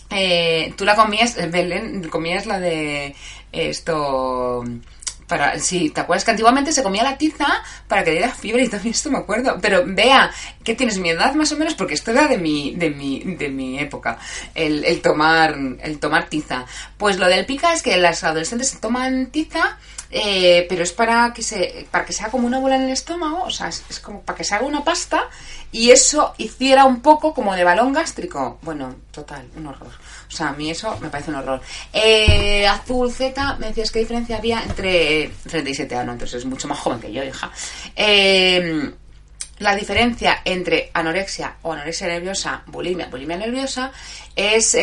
Eh, tú la comías, Belén, comías la de esto para, sí, ¿te acuerdas que antiguamente se comía la tiza para que diera fiebre y también esto me acuerdo? Pero vea, ¿qué tienes mi edad más o menos? Porque esto era de mi, de mi, de mi época, el, el tomar, el tomar tiza. Pues lo del pica es que las adolescentes toman tiza, eh, pero es para que se, para que se haga como una bola en el estómago, o sea, es, como para que se haga una pasta y eso hiciera un poco como de balón gástrico. Bueno, total, un horror. O sea, a mí eso me parece un horror. Eh, Azul Z, me decías qué diferencia había entre 37 años, entonces es mucho más joven que yo, hija. Eh, la diferencia entre anorexia o anorexia nerviosa, bulimia, bulimia nerviosa, es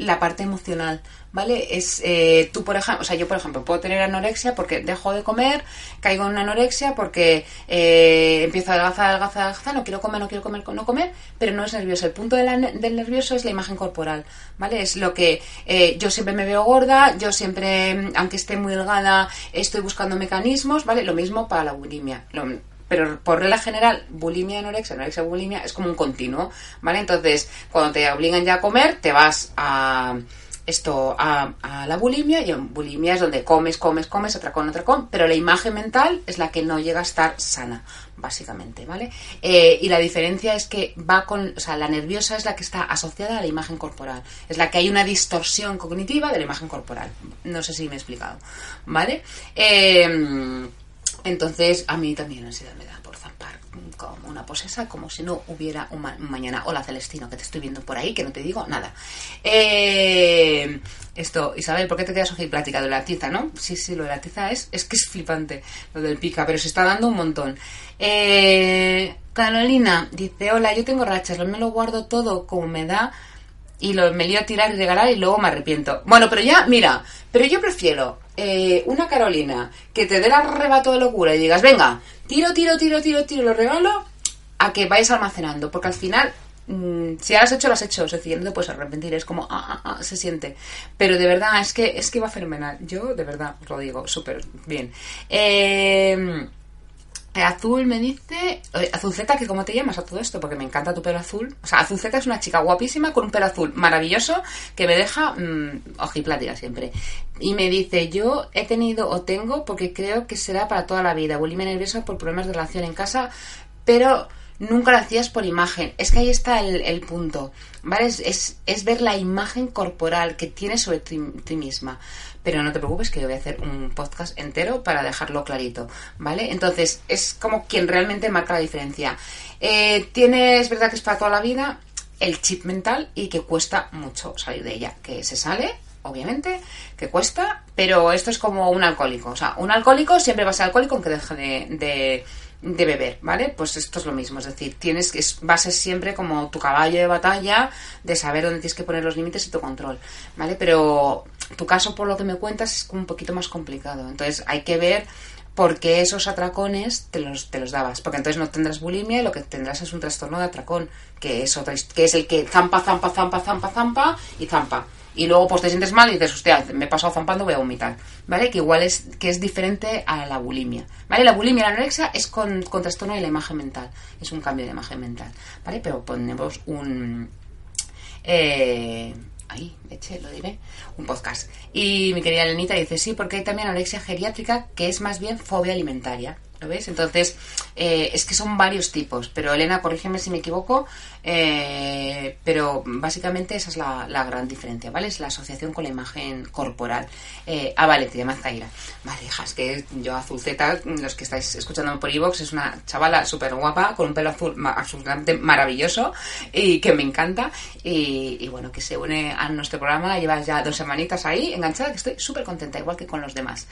la parte emocional. ¿Vale? Es eh, tú, por ejemplo, o sea, yo, por ejemplo, puedo tener anorexia porque dejo de comer, caigo en una anorexia porque eh, empiezo a adelgazar, adelgazar, adelgazar, no quiero comer, no quiero comer, no comer, pero no es nervioso. El punto del nervioso es la imagen corporal, ¿vale? Es lo que eh, yo siempre me veo gorda, yo siempre, aunque esté muy delgada, estoy buscando mecanismos, ¿vale? Lo mismo para la bulimia. Pero por regla general, bulimia, anorexia, anorexia, bulimia es como un continuo, ¿vale? Entonces, cuando te obligan ya a comer, te vas a esto a, la bulimia y en bulimia es donde comes, comes, comes, atracón, atracón, pero la imagen mental es la que no llega a estar sana, básicamente, ¿vale? Eh, y la diferencia es que va con, o sea, la nerviosa es la que está asociada a la imagen corporal, es la que hay una distorsión cognitiva de la imagen corporal. No sé si me he explicado, ¿vale? Eh, entonces, a mí también ansiedad me da como una posesa, como si no hubiera un, ma un, mañana. Hola Celestino, que te estoy viendo por ahí, que no te digo nada. Eh, esto, Isabel, ¿por qué te quedas plática de la tiza, no? Sí, sí, lo de la tiza es, es que es flipante, lo del pica, pero se está dando un montón. Eh, Carolina dice, hola, yo tengo rachas, me lo guardo todo como me da y lo, me lío a tirar y regalar y luego me arrepiento. Bueno, pero ya, mira, pero yo prefiero eh, una Carolina que te dé el arrebato de locura y digas, venga, tiro, tiro, tiro, tiro, tiro, lo regalo, a que vayas almacenando, porque al final, mmm, si has hecho, lo has hecho, es decir, no te puedes arrepentir, es como, ah, ah, ah, se siente. Pero de verdad, es que, es que va fenomenal. Yo, de verdad, lo digo, súper bien. Eh, Azul me dice, Azulceta, que cómo te llamas a todo esto, porque me encanta tu pelo azul. O sea, Azulceta es una chica guapísima con un pelo azul maravilloso que me deja mmm, ojiplática siempre. Y me dice, yo he tenido o tengo, porque creo que será para toda la vida, bulimia nerviosa por problemas de relación en casa, pero nunca lo hacías por imagen. Es que ahí está el, el punto, ¿vale? Es, es, ver la imagen corporal que tienes sobre ti, misma pero no te preocupes que yo voy a hacer un podcast entero para dejarlo clarito, ¿vale? Entonces, es como quien realmente marca la diferencia. Eh, tiene, es verdad que es para toda la vida el chip mental y que cuesta mucho salir de ella, que se sale obviamente, que cuesta, pero esto es como un alcohólico. O sea, un alcohólico siempre va a ser alcohólico aunque deje de, de, beber, ¿vale? Pues esto es lo mismo, es decir, tienes que va a ser siempre como tu caballo de batalla de saber dónde tienes que poner los límites y tu control, ¿vale? Pero tu caso, por lo que me cuentas, es un poquito más complicado. Entonces hay que ver porque esos atracones te los, te los dabas. Porque entonces no tendrás bulimia y lo que tendrás es un trastorno de atracón, que es, otra, que es el que zampa, zampa, zampa, zampa, zampa y zampa. Y luego pues te sientes mal y dices, hostia, me he pasado zampando, voy a vomitar. ¿Vale? Que igual es, que es diferente a la bulimia. ¿Vale? La bulimia, la anorexia es con, con trastorno de la imagen mental. Es un cambio de imagen mental. ¿Vale? Pero ponemos un... Eh, ahí, eche, lo diré, un podcast. Y mi querida Lenita dice, sí, porque hay también anorexia geriátrica, que es más bien fobia alimentaria. ¿Lo ves? Entonces, eh, es que son varios tipos, pero Elena, corrígeme si me equivoco, eh, pero básicamente esa es la, gran diferencia, ¿vale? Es la asociación con la imagen corporal. Eh, ah, vale, te llamas Zaira. Vale, hija, es que yo azul Z, los que estáis escuchando por iVox, es una chavala súper guapa, con un pelo azul absolutamente maravilloso y que me encanta. Y, bueno, que se une a nuestro programa, llevas ya dos semanitas ahí enganchada, que estoy súper contenta, igual que con los demás.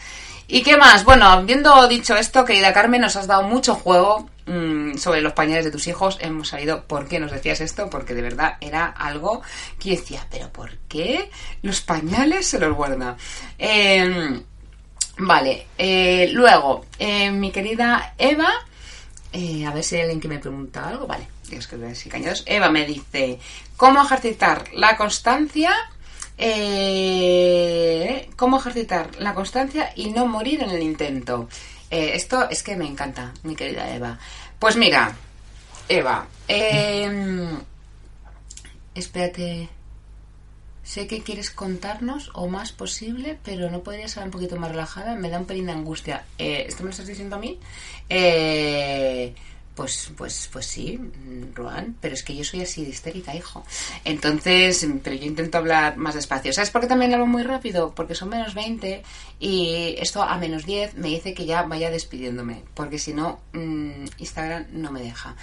¿Y qué más? Bueno, habiendo dicho esto, querida Carmen, nos has dado mucho juego mm, sobre los pañales de tus hijos. Hemos salido, ¿por qué nos decías esto? Porque de verdad era algo que decía, ¿pero por qué los pañales se los guarda? Em, vale, eh, luego, eh, mi querida Eva, eh, a ver si hay alguien que me pregunta algo. Vale, Dios que. Eva me dice, ¿cómo ejercitar la constancia? Eh, cómo ejercitar la constancia y no morir en el intento. Eh, esto es que me encanta, mi querida Eva. Pues mira, Eva, em, espérate. Sé que quieres contarnos o más posible, pero no podrías ser un poquito más relajada. Me da un pelín de angustia. Eh, ¿Esto me lo estás diciendo a mí? Eh, pues, pues, pues sí, Ruan, pero es que yo soy así de histérica, hijo. Entonces, pero yo intento hablar más despacio. ¿Sabes por qué también hablo muy rápido? Porque son menos 20 y esto a menos 10 me dice que ya vaya despidiéndome, porque si no, mm, Instagram no me deja.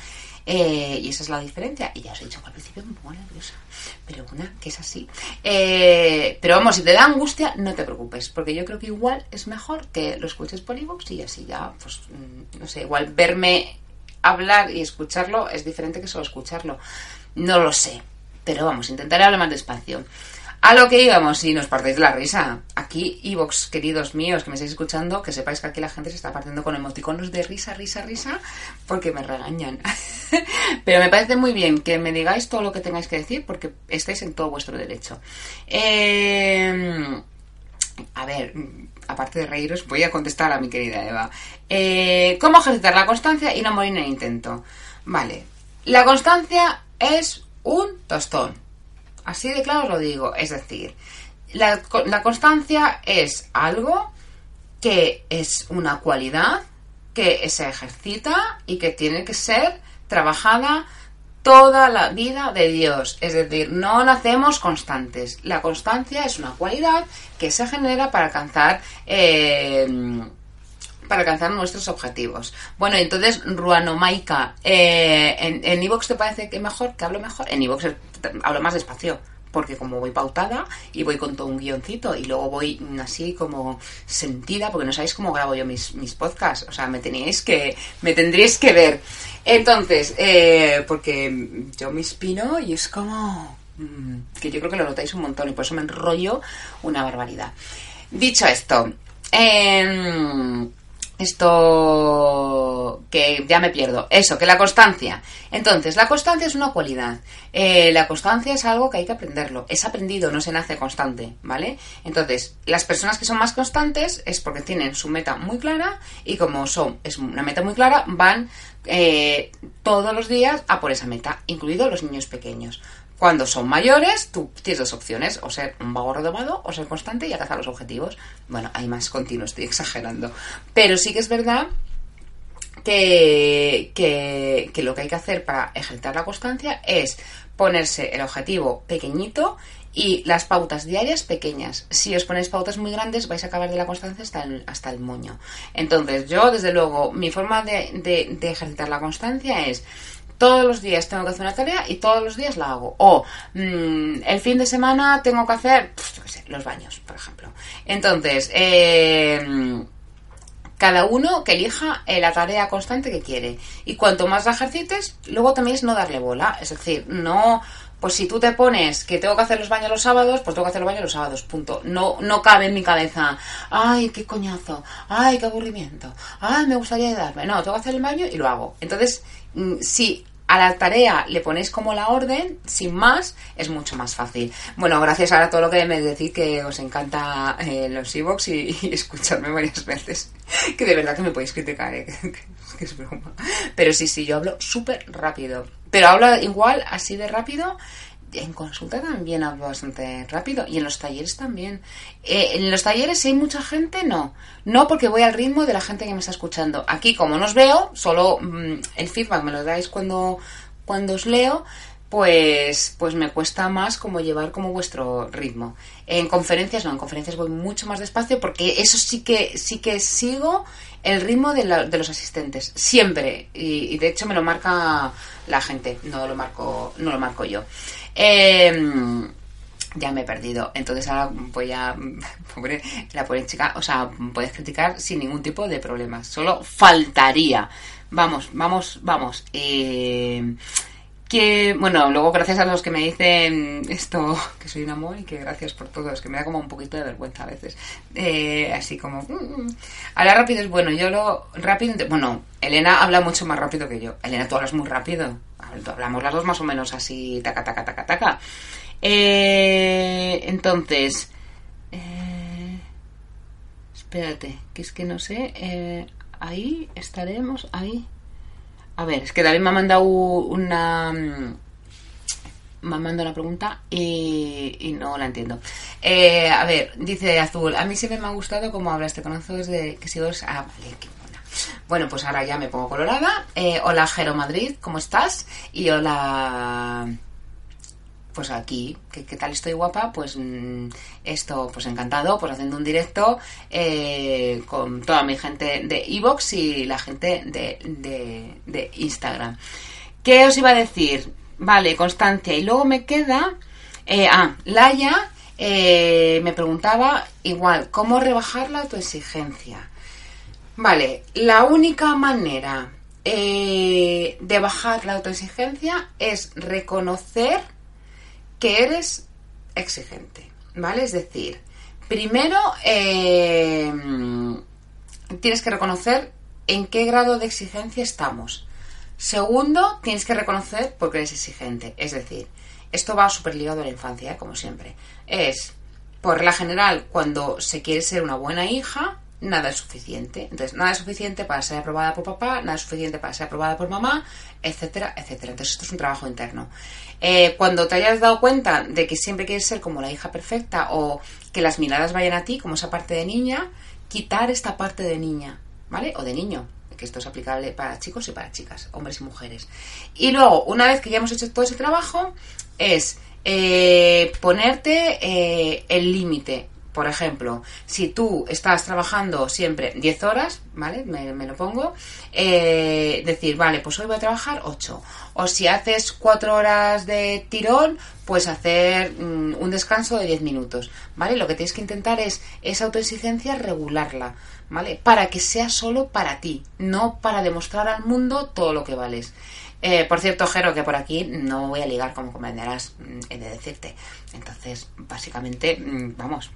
Eh, y esa es la diferencia. Y ya os he dicho al principio un poco nerviosa, pero una que es así. Eh, pero vamos, si te da angustia, no te preocupes, porque yo creo que igual es mejor que lo escuches por y así ya, pues, mm, no sé, igual verme hablar y escucharlo es diferente que solo escucharlo. No lo sé, pero vamos, intentaré hablar más despacio. A lo que íbamos, si nos partéis la risa. Aquí, Evox, queridos míos, que me estáis escuchando, que sepáis que aquí la gente se está partiendo con emoticonos de risa, risa, risa, porque me regañan. Pero me parece muy bien que me digáis todo lo que tengáis que decir, porque estáis en todo vuestro derecho. Eh, a ver, aparte de reíros, voy a contestar a mi querida Eva. Eh, ¿Cómo ejercitar la constancia y no morir en el intento? Vale, la constancia es un tostón. Así de claro os lo digo. Es decir, la, la constancia es algo que es una cualidad que se ejercita y que tiene que ser trabajada toda la vida de Dios. Es decir, no nacemos constantes. La constancia es una cualidad que se genera para alcanzar. Eh, para alcanzar nuestros objetivos. Bueno, entonces, Ruanomaica, eh, ¿en, Evox te parece que mejor, que hablo mejor? En Evox hablo más despacio porque como voy pautada y voy con todo un guioncito y luego voy así como sentida, porque no sabéis cómo grabo yo mis, mis podcasts, o sea, me tenéis que, me tendréis que ver. Entonces, eh, porque yo me inspiro y es como mm, que yo creo que lo notáis un montón y por eso me enrollo una barbaridad. Dicho esto, eh, esto que ya me pierdo. Eso, que la constancia. Entonces, la constancia es una cualidad. Eh, la constancia es algo que hay que aprenderlo. Es aprendido, no se nace constante, ¿vale? Entonces, las personas que son más constantes es porque tienen su meta muy clara y como son, es una meta muy clara, van eh, todos los días a por esa meta, incluidos los niños pequeños. Cuando son mayores, tú tienes dos opciones, o ser un vago redomado o ser constante y alcanzar los objetivos. Bueno, hay más continuo, estoy exagerando. Pero sí que es verdad que, que, lo que hay que hacer para ejercitar la constancia es ponerse el objetivo pequeñito y las pautas diarias pequeñas. Si os ponéis pautas muy grandes, vais a acabar de la constancia hasta el, hasta el moño. Entonces, yo, desde luego, mi forma de, de ejercitar la constancia es todos los días tengo que hacer una tarea y todos los días la hago. O mm, el fin de semana tengo que hacer, yo qué sé, los baños, por ejemplo. Entonces, eh, cada uno que elija eh, la tarea constante que quiere. Y cuanto más la ejercites, luego también es no darle bola. Es decir, no. Pues si tú te pones que tengo que hacer los baños los sábados, pues tengo que hacer los baños los sábados, punto. No, no cabe en mi cabeza, ay, qué coñazo, ay, qué aburrimiento, ay, me gustaría ayudarme. No, tengo que hacer el baño y lo hago. Entonces, mm, sí, a la tarea le ponéis como la orden, sin más, es mucho más fácil. Bueno, gracias a todo lo que me decís que os encanta eh, los e y, y, escucharme varias veces. Que de verdad que me podéis criticar, ¿eh? que es broma. Pero sí, sí, yo hablo súper rápido. Pero hablo igual, así de rápido, en consulta también hablo bastante rápido y en los talleres también. Eh, en los talleres, si hay mucha gente, no. No porque voy al ritmo de la gente que me está escuchando. Aquí, como no os veo, solo mm, el feedback me lo dais cuando, cuando os leo, pues, pues me cuesta más como llevar como vuestro ritmo. En conferencias no, en conferencias voy mucho más despacio porque eso sí que, sí que sigo el ritmo de, de los asistentes, siempre. Y, y, de hecho me lo marca la gente, no lo marco, no lo marco yo. Eh, ya me he perdido. Entonces ahora voy a. Pobre, la pobre chica. O sea, puedes criticar sin ningún tipo de problema. Solo faltaría. Vamos, vamos, vamos. Eh, que bueno, luego gracias a los que me dicen esto, que soy un amor y que gracias por todo, es que me da como un poquito de vergüenza a veces. Eh, así como, mm, hablar rápido es bueno, yo lo rápido, bueno, Elena habla mucho más rápido que yo. Elena, tú hablas muy rápido, hablamos las dos más o menos así, taca, taca, taca, taca. Eh, entonces, eh, espérate, que es que no sé, eh, ahí estaremos, ahí. A ver, es que David me ha mandado una. Me ha mandado una pregunta y, no la entiendo. Eh, a ver, dice Azul, a mí siempre me ha gustado cómo hablas, te conozco desde que sigo... Ah, vale. Bueno, pues ahora ya me pongo colorada. Eh, hola, Jero Madrid, ¿cómo estás? Y hola pues aquí, ¿qué, tal estoy guapa? Pues mm, esto, pues encantado, pues haciendo un directo eh, con toda mi gente de Evox y la gente de, Instagram. ¿Qué os iba a decir? Vale, constancia. Y luego me queda, eh, ah, Laia me preguntaba igual, ¿cómo rebajar la autoexigencia? Vale, la única manera de bajar la autoexigencia es reconocer que eres exigente, ¿vale? Es decir, primero eh, tienes que reconocer en qué grado de exigencia estamos. Segundo, tienes que reconocer por qué eres exigente. Es decir, esto va súper ligado a la infancia, ¿eh? como siempre. Es, por la general, cuando se quiere ser una buena hija, nada es suficiente. Entonces, nada es suficiente para ser aprobada por papá, nada es suficiente para ser aprobada por mamá, etcétera, etcétera. Entonces, esto es un trabajo interno. Eh, cuando te hayas dado cuenta de que siempre quieres ser como la hija perfecta o que las miradas vayan a ti como esa parte de niña, quitar esta parte de niña, ¿vale? O de niño, que esto es aplicable para chicos y para chicas, hombres y mujeres. Y luego, una vez que ya hemos hecho todo ese trabajo, es eh, ponerte eh, el límite por ejemplo, si tú estás trabajando siempre 10 horas, ¿vale? Me, lo pongo. Eh, decir, vale, pues hoy voy a trabajar 8. O si haces 4 horas de tirón, pues hacer mm, un descanso de 10 minutos, ¿vale? Lo que tienes que intentar es esa autoexigencia regularla, ¿vale? Para que sea solo para ti, no para demostrar al mundo todo lo que vales. Eh, por cierto, Jero, que por aquí no voy a ligar como comprenderás, mm, de decirte. Entonces, básicamente, mm, vamos,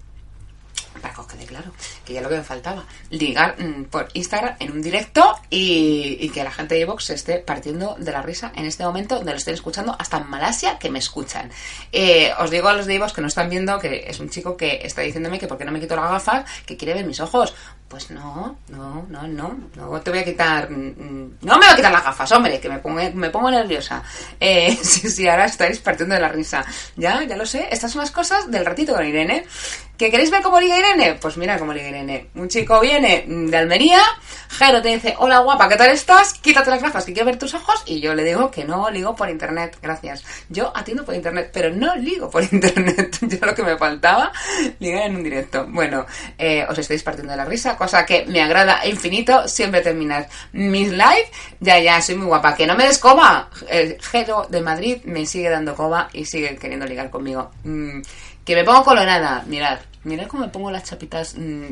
para que os quede claro, que ya lo que me faltaba, ligar mm, por Instagram en un directo y, que la gente de Evox se esté partiendo de la risa en este momento donde lo estén escuchando, hasta en Malasia que me escuchan. Eh, os digo a los de Evox que no están viendo que es un chico que está diciéndome que por qué no me quito la gafa, que quiere ver mis ojos. Pues no, no, no, no, no te voy a quitar, mm, mm, no me voy a quitar las gafas, hombre, que me pongo, me pongo nerviosa. Eh, sí, sí, ahora estáis partiendo de la risa. Ya, ya lo sé, estas son las cosas del ratito con Irene. ¿Que queréis ver cómo liga Irene? Pues mira cómo liga Irene. Un chico viene de Almería, Jero te dice, hola guapa, ¿qué tal estás? Quítate las gafas, que quiero ver tus ojos. Y yo le digo que no ligo por internet, gracias. Yo atiendo por internet, pero no ligo por internet. yo lo que me faltaba, ligar en un directo. Bueno, eh, os estáis partiendo de la risa, cosa que me agrada infinito siempre terminar mis live. Ya, ya, soy muy guapa. Que no me des coba. El Jero de Madrid me sigue dando coba y sigue queriendo ligar conmigo. Mm, Que me pongo colorada. Mirad, mirad cómo me pongo las chapitas. mm,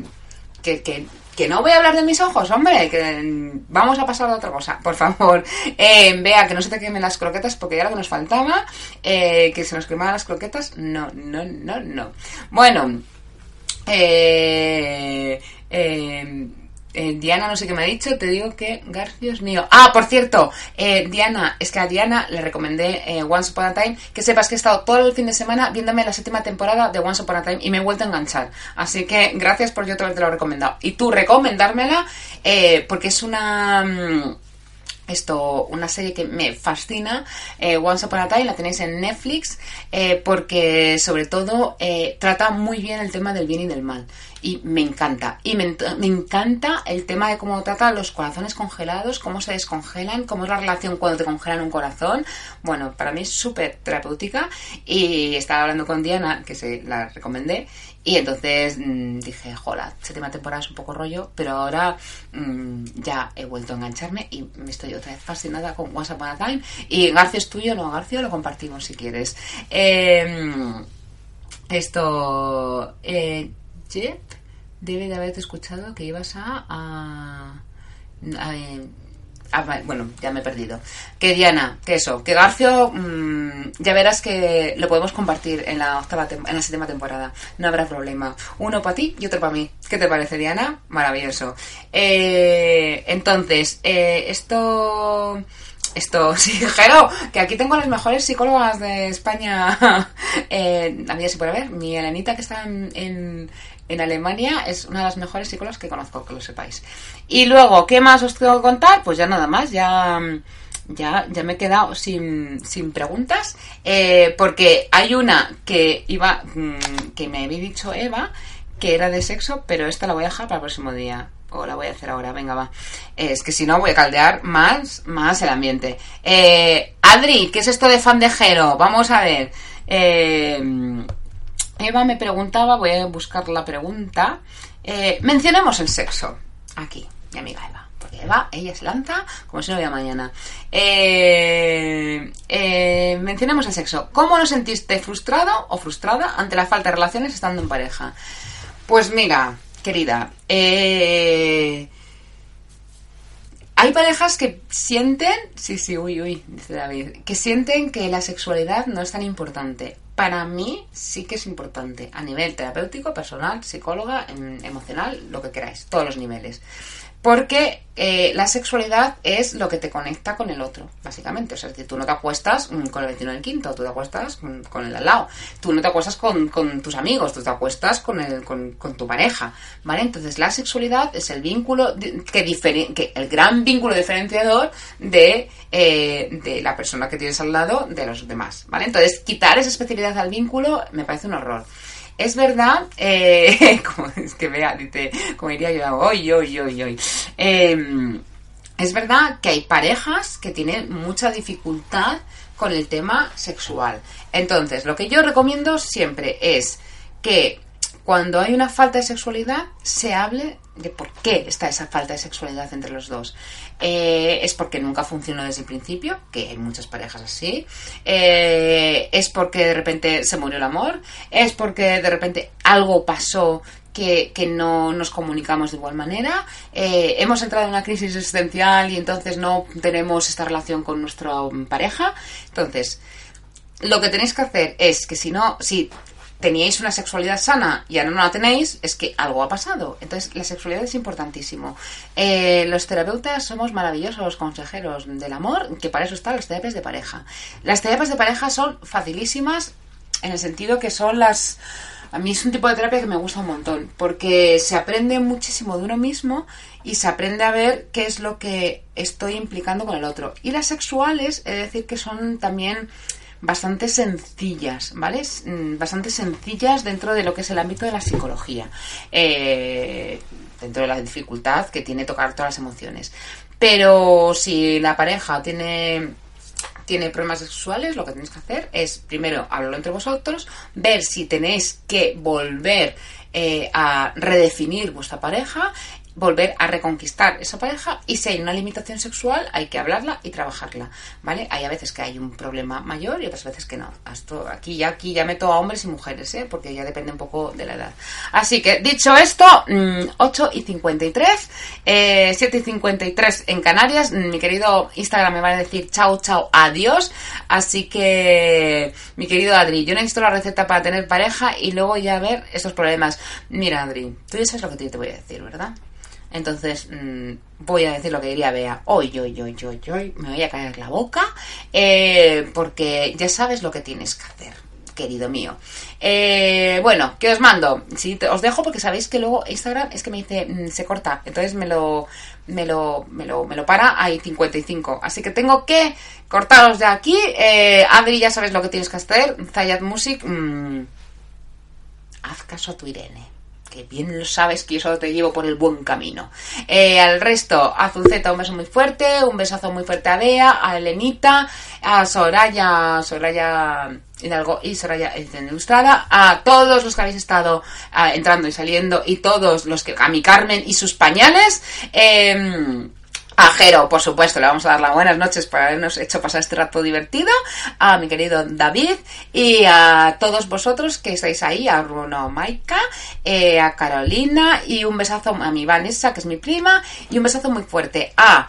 que, que, que no voy a hablar de mis ojos, hombre. Mm, vamos a pasar a otra cosa, por favor. Eh, vea, que no se te quemen las croquetas porque ya lo que nos faltaba. eh, que se nos quemaban las croquetas. No, no, no, no. Bueno. Eh, eh, eh, Diana, no sé qué me ha dicho, te digo que García es mío. Ah, por cierto, eh, Diana, es que a Diana le recomendé eh, Once Upon a Time, que sepas que he estado todo el fin de semana viéndome la séptima temporada de Once Upon a Time y me he vuelto a enganchar. Así que gracias por yo te lo recomendado. Y tú recomendármela, porque es una... mm, esto, una serie que me fascina, eh, Once Upon a Time, la tenéis en Netflix, eh, porque sobre todo eh, trata muy bien el tema del bien y del mal. Y me encanta. Y me, encanta el tema de cómo trata los corazones congelados, cómo se descongelan, cómo es la relación cuando te congelan un corazón. Bueno, para mí es súper terapéutica. Y estaba hablando con Diana, que se la recomendé, y entonces mm, dije, jola, séptima temporada es un poco rollo, pero ahora mm, ya he vuelto a engancharme y me estoy otra vez fascinada con Once Upon a Time. Y García es tuyo, no, García lo compartimos si quieres. Eh, esto, eh, Jeff debe de haberte escuchado que ibas a, eh, Ah, bueno, ya me he perdido. Que Diana, que eso, que Garcio, mm, ya verás que lo podemos compartir en la octava en la séptima temporada. No habrá problema. Uno para ti y otro para mí. ¿Qué te parece, Diana? Maravilloso. Eh, entonces, eh, esto. Esto, sí, Jero, que aquí tengo a las mejores psicólogas de España. eh, a mí se puede ver. Mi Elenita, que está en, en, Alemania, es una de las mejores psicólogas que conozco, que lo sepáis. Y luego, ¿qué más os tengo que contar? Pues ya nada más, ya. Ya, ya me he quedado sin, sin preguntas, eh, porque hay una que iba, mm, que me había dicho Eva, que era de sexo, pero esta la voy a dejar para el próximo día. O la voy a hacer ahora, venga, va. Eh, es que si no voy a caldear más, más el ambiente. Eh, Adri, ¿qué es esto de fan de Jero? Vamos a ver. Eh, Eva me preguntaba, voy a buscar la pregunta. Eh, mencionemos el sexo. Aquí, mi amiga Eva. Porque Eva, ella es lanta como si no hubiera mañana. Eh, mencionemos el sexo. ¿Cómo nos sentiste frustrado o frustrada ante la falta de relaciones estando en pareja? Pues mira, querida, eh, hay parejas que sienten, sí, sí, uy, uy, dice David, que sienten que la sexualidad no es tan importante. Para mí sí que es importante, a nivel terapéutico, personal, psicóloga, em, emocional, lo que queráis, todos los niveles. Porque eh, la sexualidad es lo que te conecta con el otro, básicamente. O sea, es tú no te acuestas mm, con el vecino del quinto, tú te acuestas mm, con el al lado. Tú no te acuestas con, con tus amigos, tú te acuestas con, el, con, con tu pareja, ¿vale? Entonces, la sexualidad es el vínculo que, que el gran vínculo diferenciador de, eh, de la persona que tienes al lado de los demás, ¿vale? Entonces, quitar esa especialidad al vínculo me parece un horror. Es verdad, eh, como es que vea, dice, como diría yo, hoy, hoy, hoy, hoy. Eh, es verdad que hay parejas que tienen mucha dificultad con el tema sexual. Entonces, lo que yo recomiendo siempre es que cuando hay una falta de sexualidad se hable de por qué está esa falta de sexualidad entre los dos. Eh, es porque nunca funcionó desde el principio, que hay muchas parejas así. Eh, es porque de repente se murió el amor. Es porque de repente algo pasó que, que no nos comunicamos de igual manera. Eh, hemos entrado en una crisis existencial y entonces no tenemos esta relación con nuestra pareja. Entonces, lo que tenéis que hacer es que si no, si teníais una sexualidad sana y ahora no la tenéis, es que algo ha pasado. Entonces, la sexualidad es importantísimo. Eh, los terapeutas somos maravillosos, los consejeros del amor, que para eso están las terapias de pareja. Las terapias de pareja son facilísimas en el sentido que son las... A mí es un tipo de terapia que me gusta un montón, porque se aprende muchísimo de uno mismo y se aprende a ver qué es lo que estoy implicando con el otro. Y las sexuales, es decir, que son también bastante sencillas, ¿vale? Mm, Bastante sencillas dentro de lo que es el ámbito de la psicología. Eh, dentro de la dificultad que tiene tocar todas las emociones. Pero si la pareja tiene tiene problemas sexuales, lo que tenéis que hacer es primero hablarlo entre vosotros, ver si tenéis que volver eh, a redefinir vuestra pareja, volver a reconquistar esa pareja y si hay una limitación sexual hay que hablarla y trabajarla, ¿vale? Hay a veces que hay un problema mayor y otras veces que no. Esto, aquí ya aquí ya meto a hombres y mujeres, ¿eh? Porque ya depende un poco de la edad. Así que, dicho esto, 8 mm, y 53, eh, 7 y 53 en Canarias, mi querido Instagram me va a decir chao, chao, adiós. Así que, mi querido Adri, yo necesito la receta para tener pareja y luego ya ver esos problemas. Mira, Adri, tú ya sabes lo que te voy a decir, ¿verdad? Entonces, mm, voy a decir lo que diría Bea. Hoy, hoy, hoy, hoy, hoy, me voy a caer la boca eh, porque ya sabes lo que tienes que hacer, querido mío. Eh, bueno, ¿qué os mando? Sí, os dejo porque sabéis que luego Instagram es que me dice, mm, se corta, entonces me lo, me lo, me lo, me lo para, hay 55. Así que tengo que cortaros de aquí. Eh, Adri, ya sabes lo que tienes que hacer. Zayat Music, mm, haz caso a tu Irene que bien lo sabes que yo solo te llevo por el buen camino. Eh, al resto, a Zuceta un beso muy fuerte, un besazo muy fuerte a Bea, a Elenita, a Soraya, Soraya Hidalgo y Soraya Ilustrada, a todos los que habéis estado ah, entrando y saliendo y todos los que, a mi Carmen y sus pañales. Eh, a por supuesto, le vamos a dar las buenas noches por habernos hecho pasar este rato divertido. A mi querido David y a todos vosotros que estáis ahí, a Bruno Maika, eh, a Carolina y un besazo a mi Vanessa, que es mi prima, y un besazo muy fuerte a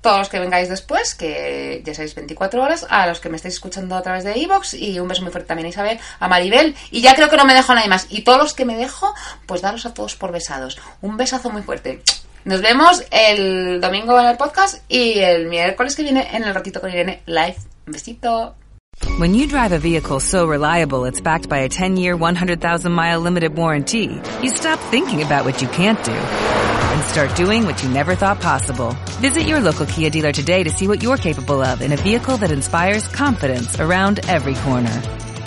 todos los que vengáis después, que ya sabéis 24 horas, a los que me estáis escuchando a través de Evox y un beso muy fuerte también a Isabel, a Maribel y ya creo que no me dejo a nadie más. Y todos los que me dejo, pues daros a todos por besados. Un besazo muy fuerte. Nos vemos el domingo en el podcast y el miércoles que viene en el ratito con Irene live. Un besito. When you drive a vehicle so reliable it's backed by a 10-year, 100,000-mile limited warranty, you stop thinking about what you can't do and start doing what you never thought possible. Visit your local Kia dealer today to see what you're capable of in a vehicle that inspires confidence around every corner.